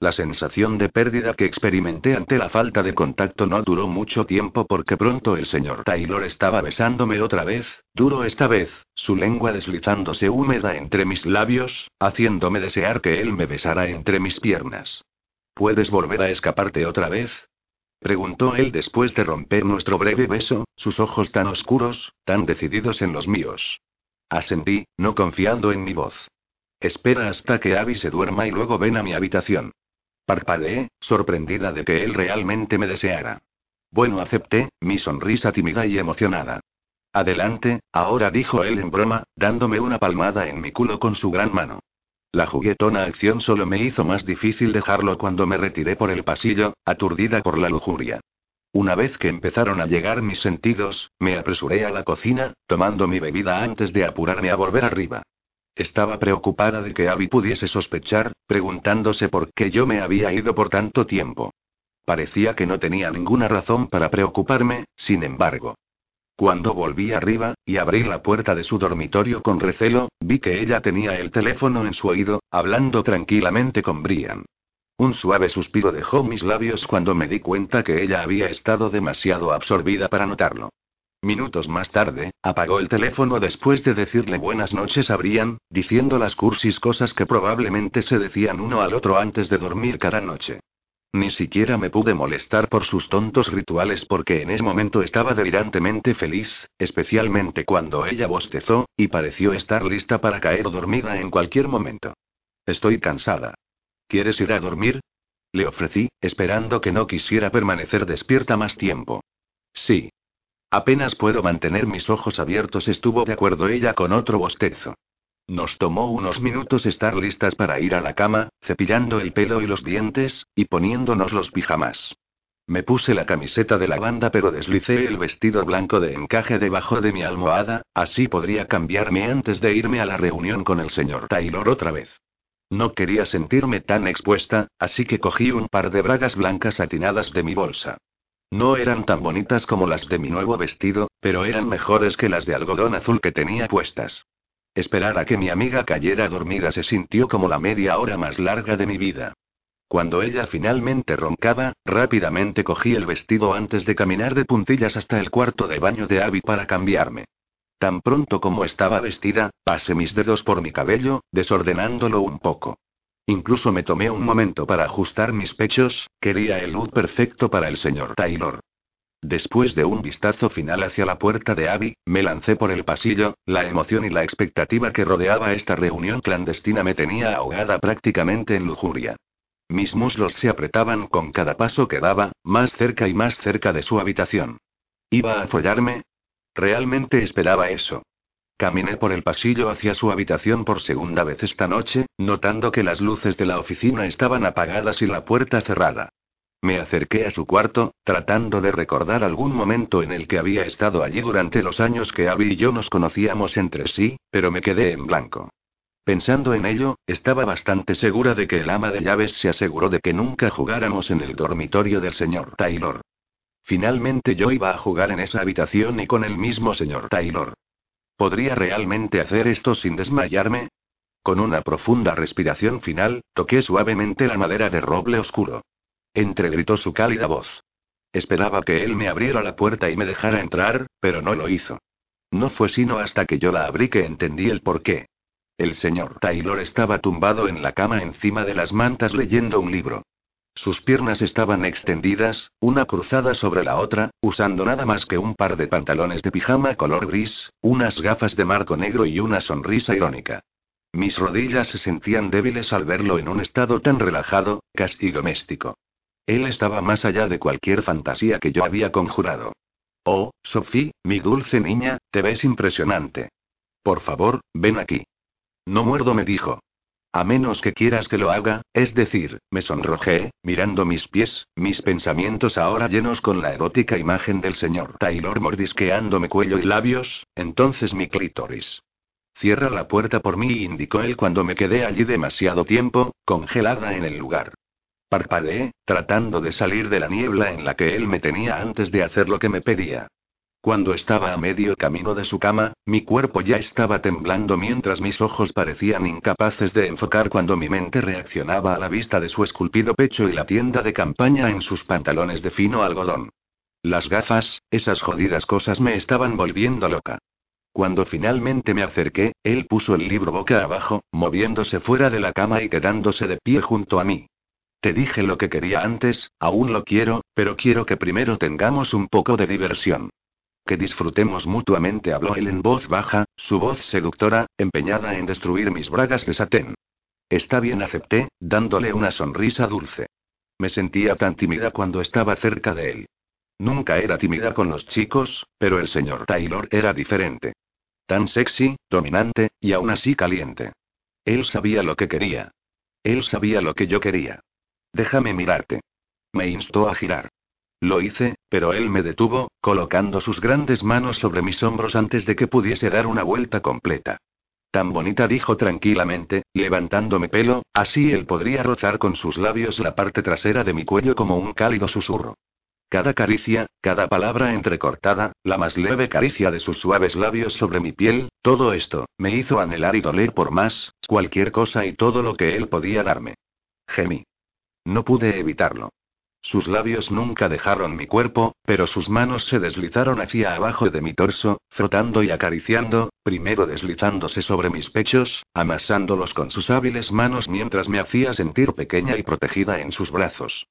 La sensación de pérdida que experimenté ante la falta de contacto no duró mucho tiempo porque pronto el señor Taylor estaba besándome otra vez, duro esta vez, su lengua deslizándose húmeda entre mis labios, haciéndome desear que él me besara entre mis piernas. ¿Puedes volver a escaparte otra vez? preguntó él después de romper nuestro breve beso, sus ojos tan oscuros, tan decididos en los míos. Asentí, no confiando en mi voz. Espera hasta que Abby se duerma y luego ven a mi habitación. Parpadeé, sorprendida de que él realmente me deseara. Bueno, acepté, mi sonrisa tímida y emocionada. Adelante, ahora dijo él en broma, dándome una palmada en mi culo con su gran mano. La juguetona acción solo me hizo más difícil dejarlo cuando me retiré por el pasillo, aturdida por la lujuria. Una vez que empezaron a llegar mis sentidos, me apresuré a la cocina, tomando mi bebida antes de apurarme a volver arriba. Estaba preocupada de que Abby pudiese sospechar, preguntándose por qué yo me había ido por tanto tiempo. Parecía que no tenía ninguna razón para preocuparme, sin embargo. Cuando volví arriba, y abrí la puerta de su dormitorio con recelo, vi que ella tenía el teléfono en su oído, hablando tranquilamente con Brian. Un suave suspiro dejó mis labios cuando me di cuenta que ella había estado demasiado absorbida para notarlo. Minutos más tarde, apagó el teléfono después de decirle buenas noches a Brian, diciendo las cursis cosas que probablemente se decían uno al otro antes de dormir cada noche. Ni siquiera me pude molestar por sus tontos rituales porque en ese momento estaba delirantemente feliz, especialmente cuando ella bostezó, y pareció estar lista para caer dormida en cualquier momento. Estoy cansada. ¿Quieres ir a dormir? Le ofrecí, esperando que no quisiera permanecer despierta más tiempo. Sí, Apenas puedo mantener mis ojos abiertos, estuvo de acuerdo ella con otro bostezo. Nos tomó unos minutos estar listas para ir a la cama, cepillando el pelo y los dientes, y poniéndonos los pijamas. Me puse la camiseta de la banda pero deslicé el vestido blanco de encaje debajo de mi almohada, así podría cambiarme antes de irme a la reunión con el señor Taylor otra vez. No quería sentirme tan expuesta, así que cogí un par de bragas blancas satinadas de mi bolsa. No eran tan bonitas como las de mi nuevo vestido, pero eran mejores que las de algodón azul que tenía puestas. Esperar a que mi amiga cayera dormida se sintió como la media hora más larga de mi vida. Cuando ella finalmente roncaba, rápidamente cogí el vestido antes de caminar de puntillas hasta el cuarto de baño de Abby para cambiarme. Tan pronto como estaba vestida, pasé mis dedos por mi cabello, desordenándolo un poco. Incluso me tomé un momento para ajustar mis pechos, quería el look perfecto para el señor Taylor. Después de un vistazo final hacia la puerta de Abby, me lancé por el pasillo, la emoción y la expectativa que rodeaba esta reunión clandestina me tenía ahogada prácticamente en lujuria. Mis muslos se apretaban con cada paso que daba, más cerca y más cerca de su habitación. ¿Iba a follarme? Realmente esperaba eso. Caminé por el pasillo hacia su habitación por segunda vez esta noche, notando que las luces de la oficina estaban apagadas y la puerta cerrada. Me acerqué a su cuarto, tratando de recordar algún momento en el que había estado allí durante los años que Abby y yo nos conocíamos entre sí, pero me quedé en blanco. Pensando en ello, estaba bastante segura de que el ama de llaves se aseguró de que nunca jugáramos en el dormitorio del señor Taylor. Finalmente yo iba a jugar en esa habitación y con el mismo señor Taylor. ¿Podría realmente hacer esto sin desmayarme? Con una profunda respiración final, toqué suavemente la madera de roble oscuro. Entregritó su cálida voz. Esperaba que él me abriera la puerta y me dejara entrar, pero no lo hizo. No fue sino hasta que yo la abrí que entendí el porqué. El señor Taylor estaba tumbado en la cama encima de las mantas leyendo un libro. Sus piernas estaban extendidas, una cruzada sobre la otra, usando nada más que un par de pantalones de pijama color gris, unas gafas de marco negro y una sonrisa irónica. Mis rodillas se sentían débiles al verlo en un estado tan relajado, casi doméstico. Él estaba más allá de cualquier fantasía que yo había conjurado. Oh, Sophie, mi dulce niña, te ves impresionante. Por favor, ven aquí. No muerdo, me dijo. A menos que quieras que lo haga, es decir, me sonrojé, mirando mis pies, mis pensamientos ahora llenos con la erótica imagen del señor Taylor mordisqueándome cuello y labios, entonces mi clítoris. Cierra la puerta por mí, indicó él cuando me quedé allí demasiado tiempo, congelada en el lugar. Parpadeé, tratando de salir de la niebla en la que él me tenía antes de hacer lo que me pedía. Cuando estaba a medio camino de su cama, mi cuerpo ya estaba temblando mientras mis ojos parecían incapaces de enfocar cuando mi mente reaccionaba a la vista de su esculpido pecho y la tienda de campaña en sus pantalones de fino algodón. Las gafas, esas jodidas cosas me estaban volviendo loca. Cuando finalmente me acerqué, él puso el libro boca abajo, moviéndose fuera de la cama y quedándose de pie junto a mí. Te dije lo que quería antes, aún lo quiero, pero quiero que primero tengamos un poco de diversión. Que disfrutemos mutuamente, habló él en voz baja, su voz seductora, empeñada en destruir mis bragas de satén. Está bien, acepté, dándole una sonrisa dulce. Me sentía tan tímida cuando estaba cerca de él. Nunca era tímida con los chicos, pero el señor Taylor era diferente. Tan sexy, dominante, y aún así caliente. Él sabía lo que quería. Él sabía lo que yo quería. Déjame mirarte. Me instó a girar. Lo hice, pero él me detuvo, colocando sus grandes manos sobre mis hombros antes de que pudiese dar una vuelta completa. Tan bonita dijo tranquilamente, levantándome pelo, así él podría rozar con sus labios la parte trasera de mi cuello como un cálido susurro. Cada caricia, cada palabra entrecortada, la más leve caricia de sus suaves labios sobre mi piel, todo esto, me hizo anhelar y doler por más, cualquier cosa y todo lo que él podía darme. Gemí. No pude evitarlo. Sus labios nunca dejaron mi cuerpo, pero sus manos se deslizaron hacia abajo de mi torso, frotando y acariciando, primero deslizándose sobre mis pechos, amasándolos con sus hábiles manos mientras me hacía sentir pequeña y protegida en sus brazos.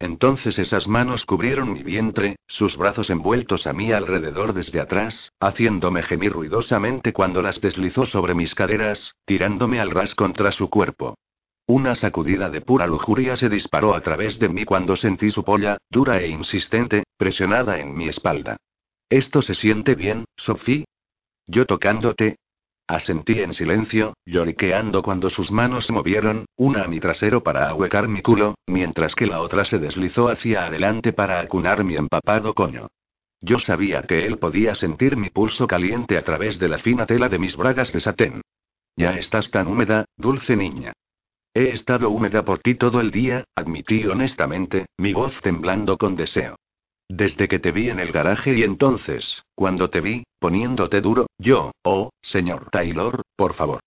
Entonces esas manos cubrieron mi vientre, sus brazos envueltos a mí alrededor desde atrás, haciéndome gemir ruidosamente cuando las deslizó sobre mis caderas, tirándome al ras contra su cuerpo. Una sacudida de pura lujuria se disparó a través de mí cuando sentí su polla, dura e insistente, presionada en mi espalda. ¿Esto se siente bien, Sophie? Yo tocándote. Asentí en silencio, lloriqueando cuando sus manos se movieron, una a mi trasero para ahuecar mi culo, mientras que la otra se deslizó hacia adelante para acunar mi empapado coño. Yo sabía que él podía sentir mi pulso caliente a través de la fina tela de mis bragas de satén. Ya estás tan húmeda, dulce niña. He estado húmeda por ti todo el día, admití honestamente, mi voz temblando con deseo. Desde que te vi en el garaje y entonces, cuando te vi, poniéndote duro, yo, oh, señor Taylor, por favor.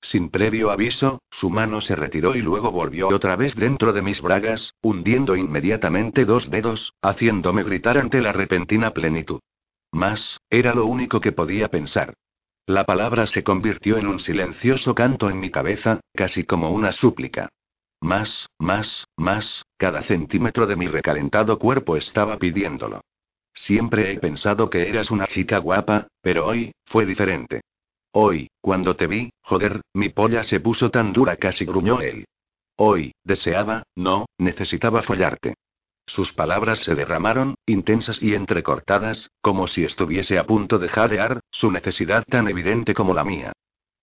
Sin previo aviso, su mano se retiró y luego volvió otra vez dentro de mis bragas, hundiendo inmediatamente dos dedos, haciéndome gritar ante la repentina plenitud. Más, era lo único que podía pensar. La palabra se convirtió en un silencioso canto en mi cabeza, casi como una súplica. Más, más, más, cada centímetro de mi recalentado cuerpo estaba pidiéndolo. Siempre he pensado que eras una chica guapa, pero hoy, fue diferente. Hoy, cuando te vi, joder, mi polla se puso tan dura casi gruñó él. Hoy, deseaba, no, necesitaba follarte. Sus palabras se derramaron, intensas y entrecortadas, como si estuviese a punto de jadear, su necesidad tan evidente como la mía.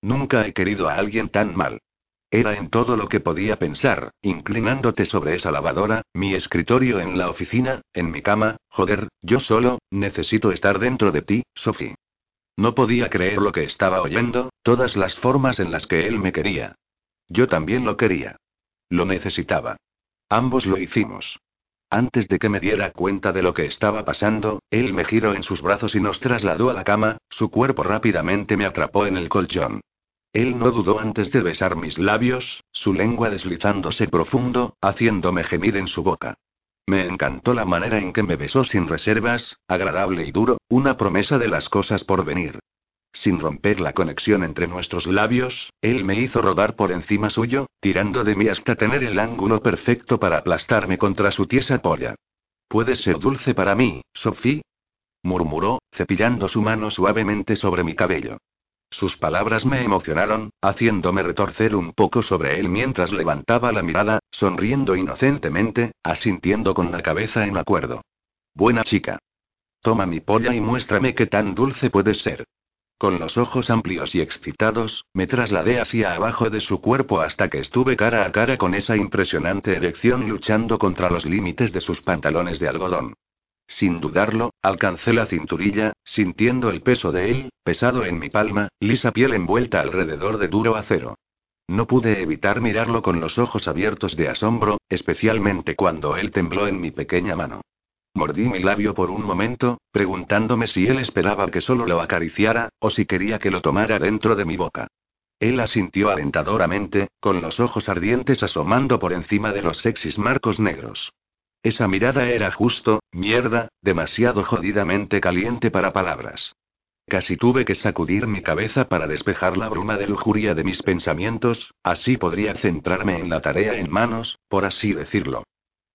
Nunca he querido a alguien tan mal. Era en todo lo que podía pensar, inclinándote sobre esa lavadora, mi escritorio en la oficina, en mi cama, joder, yo solo, necesito estar dentro de ti, Sophie. No podía creer lo que estaba oyendo, todas las formas en las que él me quería. Yo también lo quería. Lo necesitaba. Ambos lo hicimos. Antes de que me diera cuenta de lo que estaba pasando, él me giró en sus brazos y nos trasladó a la cama, su cuerpo rápidamente me atrapó en el colchón. Él no dudó antes de besar mis labios, su lengua deslizándose profundo, haciéndome gemir en su boca. Me encantó la manera en que me besó sin reservas, agradable y duro, una promesa de las cosas por venir. Sin romper la conexión entre nuestros labios, él me hizo rodar por encima suyo, tirando de mí hasta tener el ángulo perfecto para aplastarme contra su tiesa polla. Puedes ser dulce para mí, Sophie, murmuró, cepillando su mano suavemente sobre mi cabello. Sus palabras me emocionaron, haciéndome retorcer un poco sobre él mientras levantaba la mirada, sonriendo inocentemente, asintiendo con la cabeza en acuerdo. Buena chica. Toma mi polla y muéstrame qué tan dulce puedes ser. Con los ojos amplios y excitados, me trasladé hacia abajo de su cuerpo hasta que estuve cara a cara con esa impresionante erección luchando contra los límites de sus pantalones de algodón. Sin dudarlo, alcancé la cinturilla, sintiendo el peso de él, pesado en mi palma, lisa piel envuelta alrededor de duro acero. No pude evitar mirarlo con los ojos abiertos de asombro, especialmente cuando él tembló en mi pequeña mano. Mordí mi labio por un momento, preguntándome si él esperaba que solo lo acariciara, o si quería que lo tomara dentro de mi boca. Él asintió alentadoramente, con los ojos ardientes asomando por encima de los sexys marcos negros. Esa mirada era justo, mierda, demasiado jodidamente caliente para palabras. Casi tuve que sacudir mi cabeza para despejar la bruma de lujuria de mis pensamientos, así podría centrarme en la tarea en manos, por así decirlo.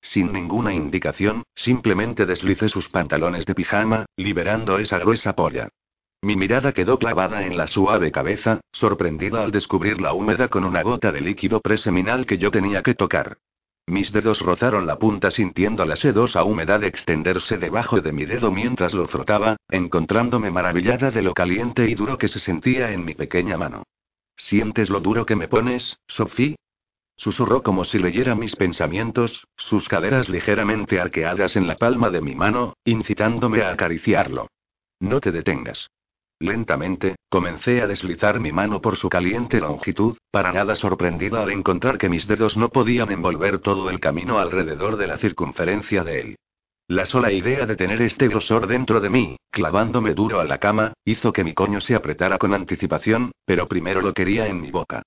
Sin ninguna indicación, simplemente deslicé sus pantalones de pijama, liberando esa gruesa polla. Mi mirada quedó clavada en la suave cabeza, sorprendida al descubrirla húmeda con una gota de líquido preseminal que yo tenía que tocar. Mis dedos rozaron la punta sintiendo la sedosa humedad extenderse debajo de mi dedo mientras lo frotaba, encontrándome maravillada de lo caliente y duro que se sentía en mi pequeña mano. ¿Sientes lo duro que me pones, Sophie? Susurró como si leyera mis pensamientos, sus caderas ligeramente arqueadas en la palma de mi mano, incitándome a acariciarlo. No te detengas. Lentamente, comencé a deslizar mi mano por su caliente longitud, para nada sorprendida al encontrar que mis dedos no podían envolver todo el camino alrededor de la circunferencia de él. La sola idea de tener este grosor dentro de mí, clavándome duro a la cama, hizo que mi coño se apretara con anticipación, pero primero lo quería en mi boca.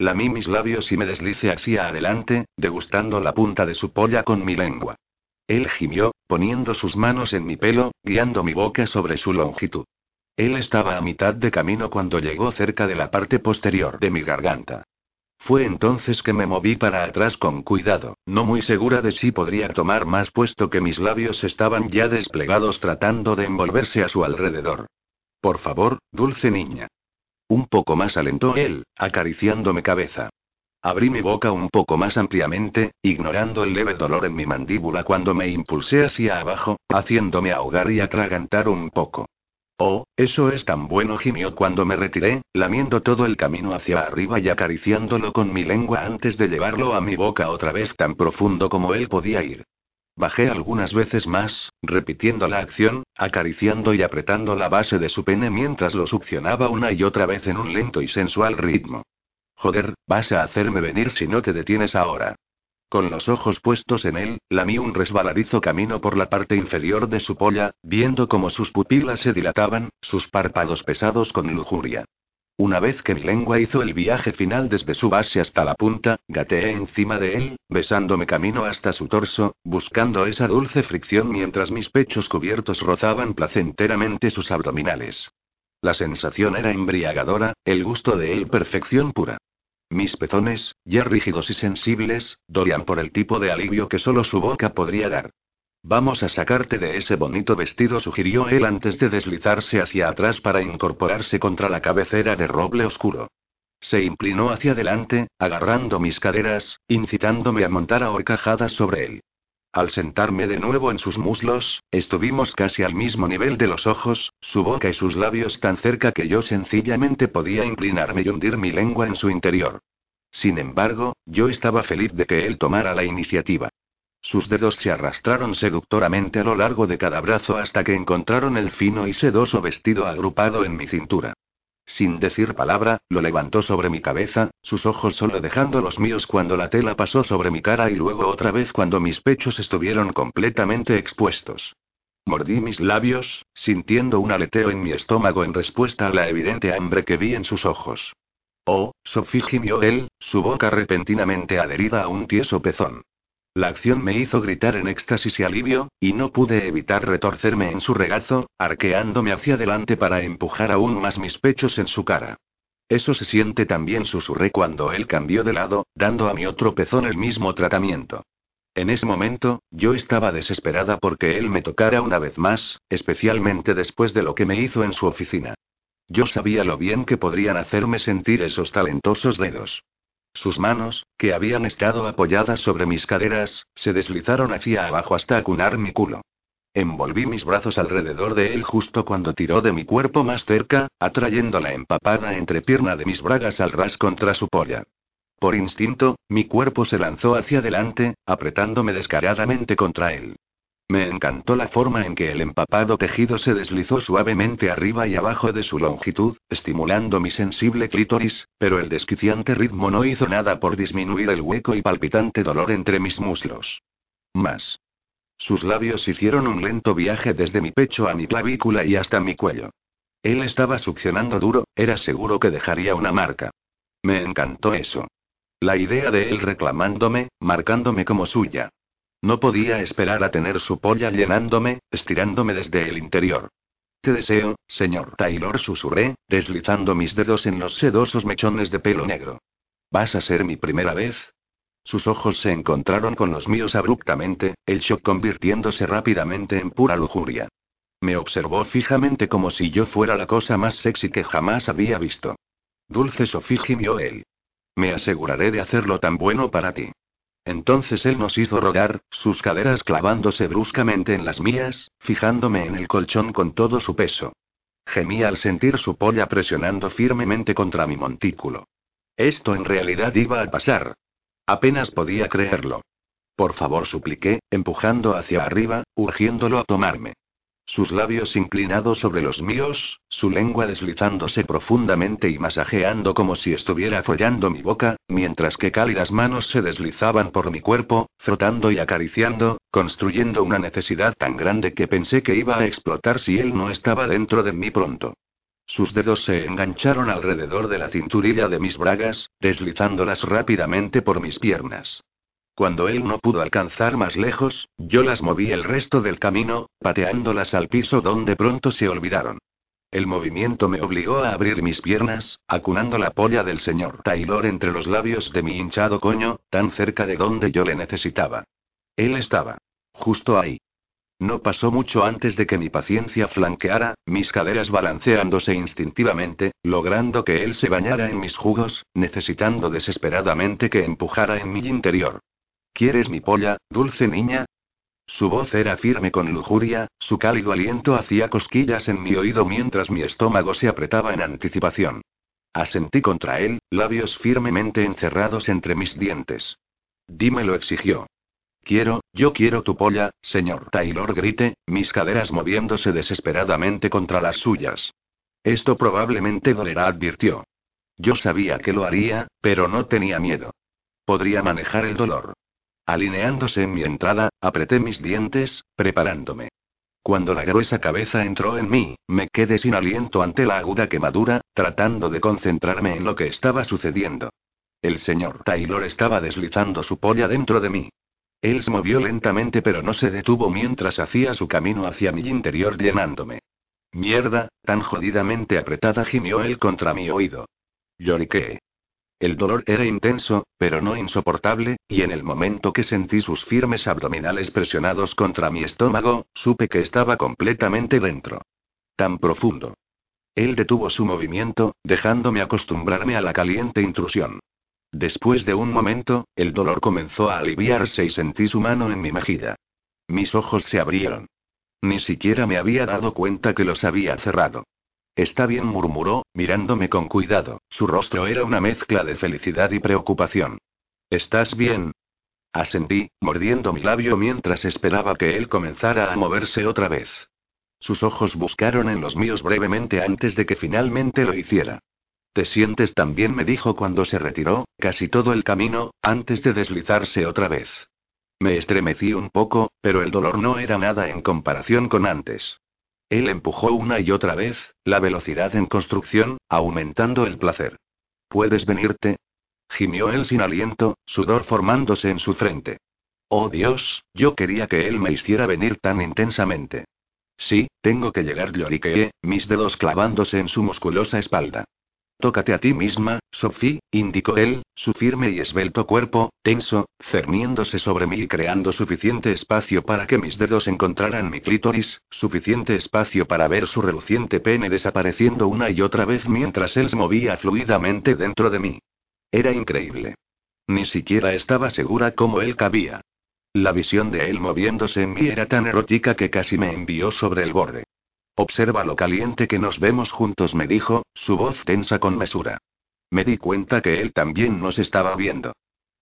Lamí mis labios y me deslice hacia adelante, degustando la punta de su polla con mi lengua. Él gimió, poniendo sus manos en mi pelo, guiando mi boca sobre su longitud. Él estaba a mitad de camino cuando llegó cerca de la parte posterior de mi garganta. Fue entonces que me moví para atrás con cuidado, no muy segura de si podría tomar más puesto que mis labios estaban ya desplegados tratando de envolverse a su alrededor. Por favor, dulce niña. Un poco más alentó él, acariciándome cabeza. Abrí mi boca un poco más ampliamente, ignorando el leve dolor en mi mandíbula cuando me impulsé hacia abajo, haciéndome ahogar y atragantar un poco. Oh, eso es tan bueno, gimió cuando me retiré, lamiendo todo el camino hacia arriba y acariciándolo con mi lengua antes de llevarlo a mi boca otra vez tan profundo como él podía ir. Bajé algunas veces más, repitiendo la acción, acariciando y apretando la base de su pene mientras lo succionaba una y otra vez en un lento y sensual ritmo. Joder, vas a hacerme venir si no te detienes ahora. Con los ojos puestos en él, lamí un resbaladizo camino por la parte inferior de su polla, viendo cómo sus pupilas se dilataban, sus párpados pesados con lujuria. Una vez que mi lengua hizo el viaje final desde su base hasta la punta, gateé encima de él, besándome camino hasta su torso, buscando esa dulce fricción mientras mis pechos cubiertos rozaban placenteramente sus abdominales. La sensación era embriagadora, el gusto de él perfección pura. Mis pezones, ya rígidos y sensibles, dolían por el tipo de alivio que solo su boca podría dar. Vamos a sacarte de ese bonito vestido, sugirió él antes de deslizarse hacia atrás para incorporarse contra la cabecera de roble oscuro. Se inclinó hacia adelante, agarrando mis caderas, incitándome a montar a horcajadas sobre él. Al sentarme de nuevo en sus muslos, estuvimos casi al mismo nivel de los ojos, su boca y sus labios tan cerca que yo sencillamente podía inclinarme y hundir mi lengua en su interior. Sin embargo, yo estaba feliz de que él tomara la iniciativa. Sus dedos se arrastraron seductoramente a lo largo de cada brazo hasta que encontraron el fino y sedoso vestido agrupado en mi cintura. Sin decir palabra, lo levantó sobre mi cabeza, sus ojos solo dejando los míos cuando la tela pasó sobre mi cara y luego otra vez cuando mis pechos estuvieron completamente expuestos. Mordí mis labios, sintiendo un aleteo en mi estómago en respuesta a la evidente hambre que vi en sus ojos. Oh, Sophie gimió él, su boca repentinamente adherida a un tieso pezón. La acción me hizo gritar en éxtasis y alivio, y no pude evitar retorcerme en su regazo, arqueándome hacia adelante para empujar aún más mis pechos en su cara. Eso se siente también, susurré cuando él cambió de lado, dando a mi otro pezón el mismo tratamiento. En ese momento, yo estaba desesperada porque él me tocara una vez más, especialmente después de lo que me hizo en su oficina. Yo sabía lo bien que podrían hacerme sentir esos talentosos dedos. Sus manos, que habían estado apoyadas sobre mis caderas, se deslizaron hacia abajo hasta acunar mi culo. Envolví mis brazos alrededor de él justo cuando tiró de mi cuerpo más cerca, atrayendo la empapada entrepierna de mis bragas al ras contra su polla. Por instinto, mi cuerpo se lanzó hacia adelante, apretándome descaradamente contra él. Me encantó la forma en que el empapado tejido se deslizó suavemente arriba y abajo de su longitud, estimulando mi sensible clítoris, pero el desquiciante ritmo no hizo nada por disminuir el hueco y palpitante dolor entre mis muslos. Más. Sus labios hicieron un lento viaje desde mi pecho a mi clavícula y hasta mi cuello. Él estaba succionando duro, era seguro que dejaría una marca. Me encantó eso. La idea de él reclamándome, marcándome como suya. No podía esperar a tener su polla llenándome, estirándome desde el interior. Te deseo, señor Taylor, susurré, deslizando mis dedos en los sedosos mechones de pelo negro. ¿Vas a ser mi primera vez? Sus ojos se encontraron con los míos abruptamente, el shock convirtiéndose rápidamente en pura lujuria. Me observó fijamente como si yo fuera la cosa más sexy que jamás había visto. Dulce Sophie gimió él. Me aseguraré de hacerlo tan bueno para ti. Entonces él nos hizo rogar, sus caderas clavándose bruscamente en las mías, fijándome en el colchón con todo su peso. Gemí al sentir su polla presionando firmemente contra mi montículo. Esto en realidad iba a pasar. Apenas podía creerlo. Por favor, supliqué, empujando hacia arriba, urgiéndolo a tomarme. Sus labios inclinados sobre los míos, su lengua deslizándose profundamente y masajeando como si estuviera follando mi boca, mientras que cálidas manos se deslizaban por mi cuerpo, frotando y acariciando, construyendo una necesidad tan grande que pensé que iba a explotar si él no estaba dentro de mí pronto. Sus dedos se engancharon alrededor de la cinturilla de mis bragas, deslizándolas rápidamente por mis piernas. Cuando él no pudo alcanzar más lejos, yo las moví el resto del camino, pateándolas al piso donde pronto se olvidaron. El movimiento me obligó a abrir mis piernas, acunando la polla del señor Taylor entre los labios de mi hinchado coño, tan cerca de donde yo le necesitaba. Él estaba. Justo ahí. No pasó mucho antes de que mi paciencia flanqueara, mis caderas balanceándose instintivamente, logrando que él se bañara en mis jugos, necesitando desesperadamente que empujara en mi interior. ¿Quieres mi polla, dulce niña? Su voz era firme con lujuria, su cálido aliento hacía cosquillas en mi oído mientras mi estómago se apretaba en anticipación. Asentí contra él, labios firmemente encerrados entre mis dientes. Dímelo, exigió. Quiero, yo quiero tu polla, señor Taylor, grité, mis caderas moviéndose desesperadamente contra las suyas. Esto probablemente dolerá, advirtió. Yo sabía que lo haría, pero no tenía miedo. Podría manejar el dolor. Alineándose en mi entrada, apreté mis dientes, preparándome. Cuando la gruesa cabeza entró en mí, me quedé sin aliento ante la aguda quemadura, tratando de concentrarme en lo que estaba sucediendo. El señor Taylor estaba deslizando su polla dentro de mí. Él se movió lentamente pero no se detuvo mientras hacía su camino hacia mi interior llenándome. Mierda, tan jodidamente apretada gimió él contra mi oído. Lloriqué. El dolor era intenso, pero no insoportable, y en el momento que sentí sus firmes abdominales presionados contra mi estómago, supe que estaba completamente dentro. Tan profundo. Él detuvo su movimiento, dejándome acostumbrarme a la caliente intrusión. Después de un momento, el dolor comenzó a aliviarse y sentí su mano en mi mejilla. Mis ojos se abrieron. Ni siquiera me había dado cuenta que los había cerrado. Está bien, murmuró, mirándome con cuidado. Su rostro era una mezcla de felicidad y preocupación. ¿Estás bien? Asentí, mordiendo mi labio mientras esperaba que él comenzara a moverse otra vez. Sus ojos buscaron en los míos brevemente antes de que finalmente lo hiciera. ¿Te sientes tan bien? me dijo cuando se retiró, casi todo el camino, antes de deslizarse otra vez. Me estremecí un poco, pero el dolor no era nada en comparación con antes. Él empujó una y otra vez, la velocidad en construcción, aumentando el placer. ¿Puedes venirte? Gimió él sin aliento, sudor formándose en su frente. Oh Dios, yo quería que él me hiciera venir tan intensamente. Sí, tengo que llegar, lloriqueé, mis dedos clavándose en su musculosa espalda. Tócate a ti misma, Sophie, indicó él, su firme y esbelto cuerpo, tenso, cerniéndose sobre mí y creando suficiente espacio para que mis dedos encontraran mi clítoris, suficiente espacio para ver su reluciente pene desapareciendo una y otra vez mientras él se movía fluidamente dentro de mí. Era increíble. Ni siquiera estaba segura cómo él cabía. La visión de él moviéndose en mí era tan erótica que casi me envió sobre el borde. Observa lo caliente que nos vemos juntos, me dijo, su voz tensa con mesura. Me di cuenta que él también nos estaba viendo.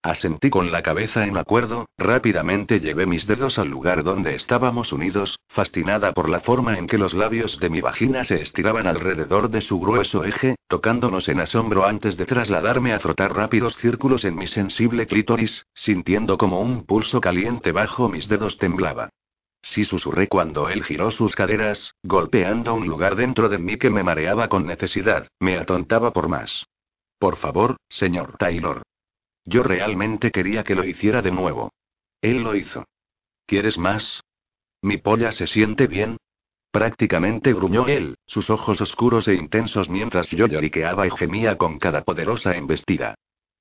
Asentí con la cabeza en acuerdo, rápidamente llevé mis dedos al lugar donde estábamos unidos, fascinada por la forma en que los labios de mi vagina se estiraban alrededor de su grueso eje, tocándonos en asombro antes de trasladarme a frotar rápidos círculos en mi sensible clítoris, sintiendo como un pulso caliente bajo mis dedos temblaba. Sí susurré cuando él giró sus caderas, golpeando un lugar dentro de mí que me mareaba con necesidad, me atontaba por más. Por favor, señor Taylor. Yo realmente quería que lo hiciera de nuevo. Él lo hizo. ¿Quieres más? ¿Mi polla se siente bien? Prácticamente gruñó él, sus ojos oscuros e intensos mientras yo lloriqueaba y gemía con cada poderosa embestida.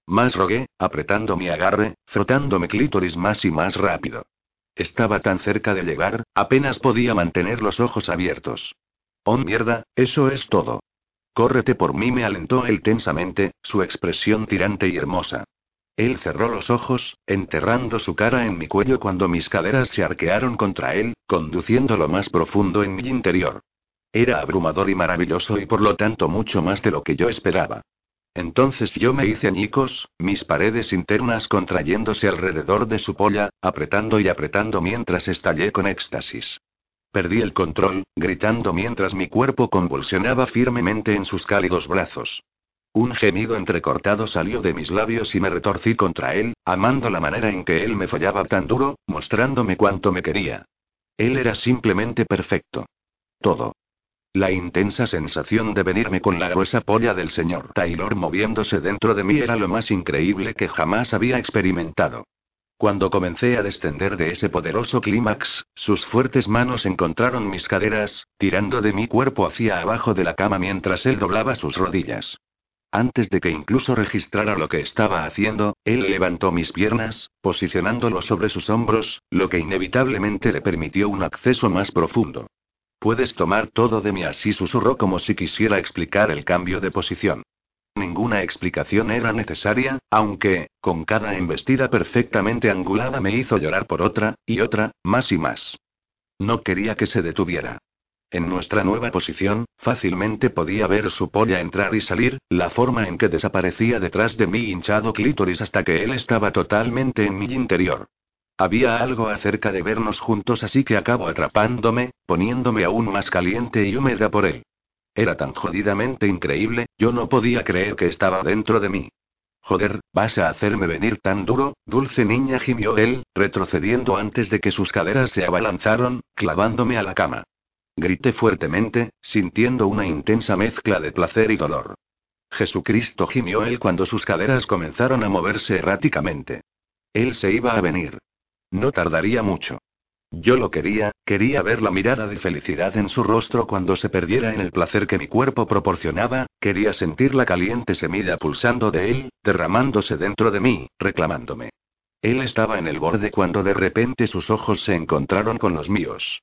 Más rogué, apretando mi agarre, frotándome clítoris más y más rápido. Estaba tan cerca de llegar, apenas podía mantener los ojos abiertos. Oh mierda, eso es todo. Córrete por mí, me alentó él tensamente, su expresión tirante y hermosa. Él cerró los ojos, enterrando su cara en mi cuello cuando mis caderas se arquearon contra él, conduciendo lo más profundo en mi interior. Era abrumador y maravilloso y por lo tanto mucho más de lo que yo esperaba. Entonces yo me hice añicos, mis paredes internas contrayéndose alrededor de su polla, apretando y apretando mientras estallé con éxtasis. Perdí el control, gritando mientras mi cuerpo convulsionaba firmemente en sus cálidos brazos. Un gemido entrecortado salió de mis labios y me retorcí contra él, amando la manera en que él me follaba tan duro, mostrándome cuánto me quería. Él era simplemente perfecto. Todo. La intensa sensación de venirme con la gruesa polla del señor Taylor moviéndose dentro de mí era lo más increíble que jamás había experimentado. Cuando comencé a descender de ese poderoso clímax, sus fuertes manos encontraron mis caderas, tirando de mi cuerpo hacia abajo de la cama mientras él doblaba sus rodillas. Antes de que incluso registrara lo que estaba haciendo, él levantó mis piernas, posicionándolo sobre sus hombros, lo que inevitablemente le permitió un acceso más profundo. Puedes tomar todo de mí así susurró como si quisiera explicar el cambio de posición. Ninguna explicación era necesaria, aunque, con cada embestida perfectamente angulada me hizo llorar por otra, y otra, más y más. No quería que se detuviera. En nuestra nueva posición, fácilmente podía ver su polla entrar y salir, la forma en que desaparecía detrás de mi hinchado clítoris hasta que él estaba totalmente en mi interior. Había algo acerca de vernos juntos así que acabo atrapándome, poniéndome aún más caliente y húmeda por él. Era tan jodidamente increíble, yo no podía creer que estaba dentro de mí. Joder, ¿vas a hacerme venir tan duro? Dulce niña gimió él, retrocediendo antes de que sus caderas se abalanzaron, clavándome a la cama. Grité fuertemente, sintiendo una intensa mezcla de placer y dolor. Jesucristo gimió él cuando sus caderas comenzaron a moverse erráticamente. Él se iba a venir. No tardaría mucho. Yo lo quería, quería ver la mirada de felicidad en su rostro cuando se perdiera en el placer que mi cuerpo proporcionaba, quería sentir la caliente semilla pulsando de él, derramándose dentro de mí, reclamándome. Él estaba en el borde cuando de repente sus ojos se encontraron con los míos.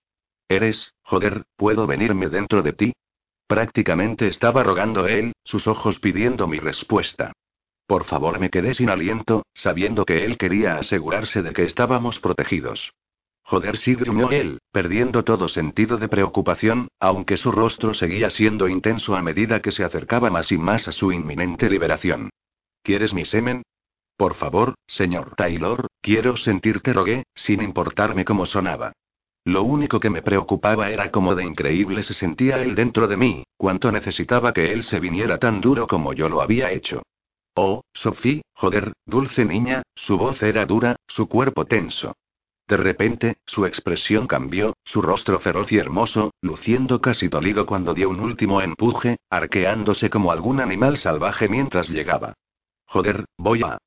Eres, joder, ¿puedo venirme dentro de ti? Prácticamente estaba rogando él, sus ojos pidiendo mi respuesta. Por favor, me quedé sin aliento, sabiendo que él quería asegurarse de que estábamos protegidos. Joder, sí gruñó él, perdiendo todo sentido de preocupación, aunque su rostro seguía siendo intenso a medida que se acercaba más y más a su inminente liberación. ¿Quieres mi semen? Por favor, señor Taylor, quiero sentirte rogué, sin importarme cómo sonaba. Lo único que me preocupaba era cómo de increíble se sentía él dentro de mí, cuánto necesitaba que él se viniera tan duro como yo lo había hecho. Oh, Sophie, joder, dulce niña, su voz era dura, su cuerpo tenso. De repente, su expresión cambió, su rostro feroz y hermoso, luciendo casi dolido cuando dio un último empuje, arqueándose como algún animal salvaje mientras llegaba. Joder, voy a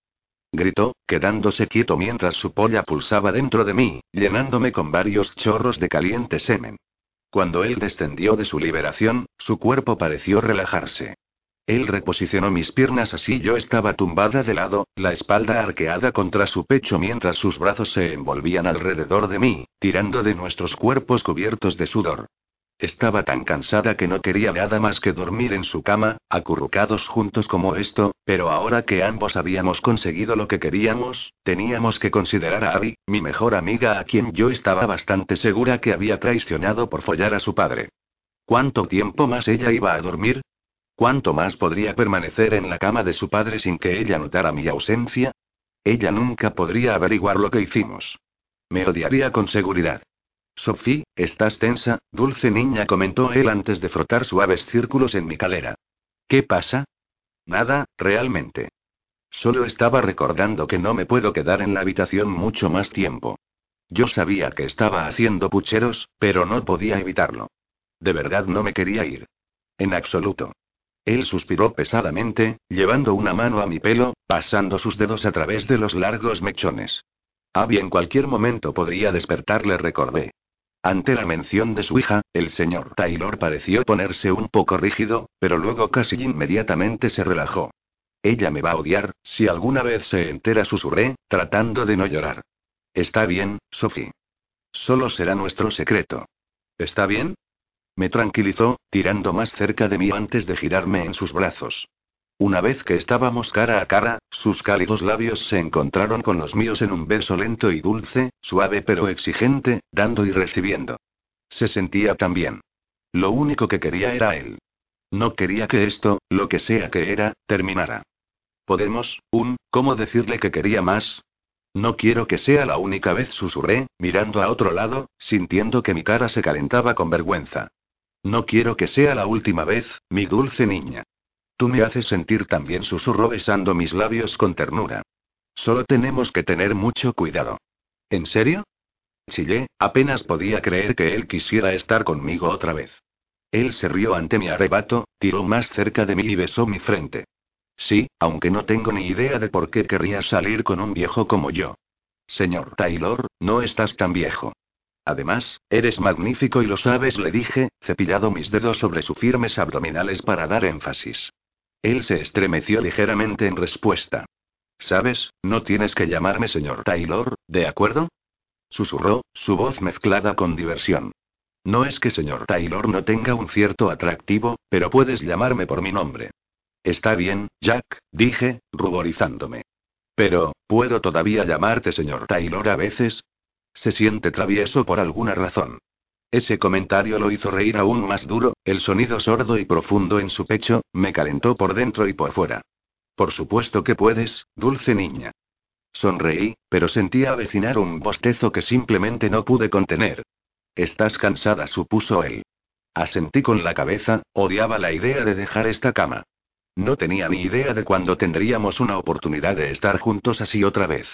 gritó, quedándose quieto mientras su polla pulsaba dentro de mí, llenándome con varios chorros de caliente semen. Cuando él descendió de su liberación, su cuerpo pareció relajarse. Él reposicionó mis piernas así yo estaba tumbada de lado, la espalda arqueada contra su pecho mientras sus brazos se envolvían alrededor de mí, tirando de nuestros cuerpos cubiertos de sudor. Estaba tan cansada que no quería nada más que dormir en su cama, acurrucados juntos como esto, pero ahora que ambos habíamos conseguido lo que queríamos, teníamos que considerar a Abby, mi mejor amiga a quien yo estaba bastante segura que había traicionado por follar a su padre. ¿Cuánto tiempo más ella iba a dormir? ¿Cuánto más podría permanecer en la cama de su padre sin que ella notara mi ausencia? Ella nunca podría averiguar lo que hicimos. Me odiaría con seguridad. Sophie, estás tensa, dulce niña, comentó él antes de frotar suaves círculos en mi calera. ¿Qué pasa? Nada, realmente. Solo estaba recordando que no me puedo quedar en la habitación mucho más tiempo. Yo sabía que estaba haciendo pucheros, pero no podía evitarlo. De verdad no me quería ir. En absoluto. Él suspiró pesadamente, llevando una mano a mi pelo, pasando sus dedos a través de los largos mechones. Abby en cualquier momento podría despertarle, recordé. Ante la mención de su hija, el señor Taylor pareció ponerse un poco rígido, pero luego casi inmediatamente se relajó. Ella me va a odiar, si alguna vez se entera, susurré, tratando de no llorar. Está bien, Sophie. Solo será nuestro secreto. ¿Está bien? Me tranquilizó, tirando más cerca de mí antes de girarme en sus brazos. Una vez que estábamos cara a cara, sus cálidos labios se encontraron con los míos en un beso lento y dulce, suave pero exigente, dando y recibiendo. Se sentía tan bien. Lo único que quería era él. No quería que esto, lo que sea que era, terminara. ¿Podemos, un, cómo decirle que quería más? No quiero que sea la única vez, susurré, mirando a otro lado, sintiendo que mi cara se calentaba con vergüenza. No quiero que sea la última vez, mi dulce niña. Tú me haces sentir tan bien, susurró besando mis labios con ternura. Solo tenemos que tener mucho cuidado. ¿En serio? Chillé, apenas podía creer que él quisiera estar conmigo otra vez. Él se rió ante mi arrebato, tiró más cerca de mí y besó mi frente. Sí, aunque no tengo ni idea de por qué querría salir con un viejo como yo. Señor Taylor, no estás tan viejo. Además, eres magnífico y lo sabes, le dije, cepillado mis dedos sobre sus firmes abdominales para dar énfasis. Él se estremeció ligeramente en respuesta. ¿Sabes? No tienes que llamarme señor Taylor, ¿de acuerdo? Susurró, su voz mezclada con diversión. No es que señor Taylor no tenga un cierto atractivo, pero puedes llamarme por mi nombre. Está bien, Jack, dije, ruborizándome. Pero, ¿puedo todavía llamarte señor Taylor a veces? Se siente travieso por alguna razón. Ese comentario lo hizo reír aún más duro, el sonido sordo y profundo en su pecho, me calentó por dentro y por fuera. Por supuesto que puedes, dulce niña. Sonreí, pero sentí avecinar un bostezo que simplemente no pude contener. Estás cansada, supuso él. Asentí con la cabeza, odiaba la idea de dejar esta cama. No tenía ni idea de cuándo tendríamos una oportunidad de estar juntos así otra vez.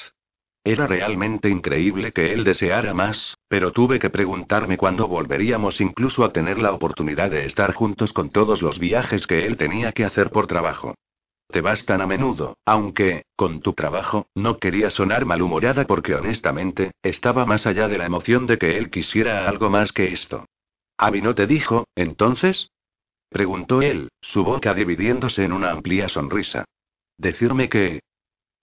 Era realmente increíble que él deseara más, pero tuve que preguntarme cuándo volveríamos incluso a tener la oportunidad de estar juntos con todos los viajes que él tenía que hacer por trabajo. Te vas tan a menudo, aunque, con tu trabajo, no quería sonar malhumorada porque honestamente, estaba más allá de la emoción de que él quisiera algo más que esto. ¿Abby no te dijo, entonces? Preguntó él, su boca dividiéndose en una amplia sonrisa. Decirme que,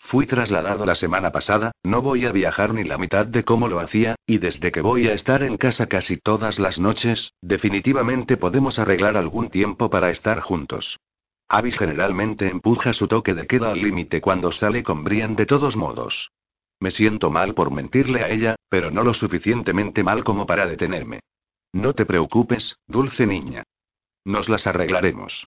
Fui trasladado la semana pasada, no voy a viajar ni la mitad de cómo lo hacía, y desde que voy a estar en casa casi todas las noches, definitivamente podemos arreglar algún tiempo para estar juntos. Abby generalmente empuja su toque de queda al límite cuando sale con Brian de todos modos. Me siento mal por mentirle a ella, pero no lo suficientemente mal como para detenerme. No te preocupes, dulce niña. Nos las arreglaremos.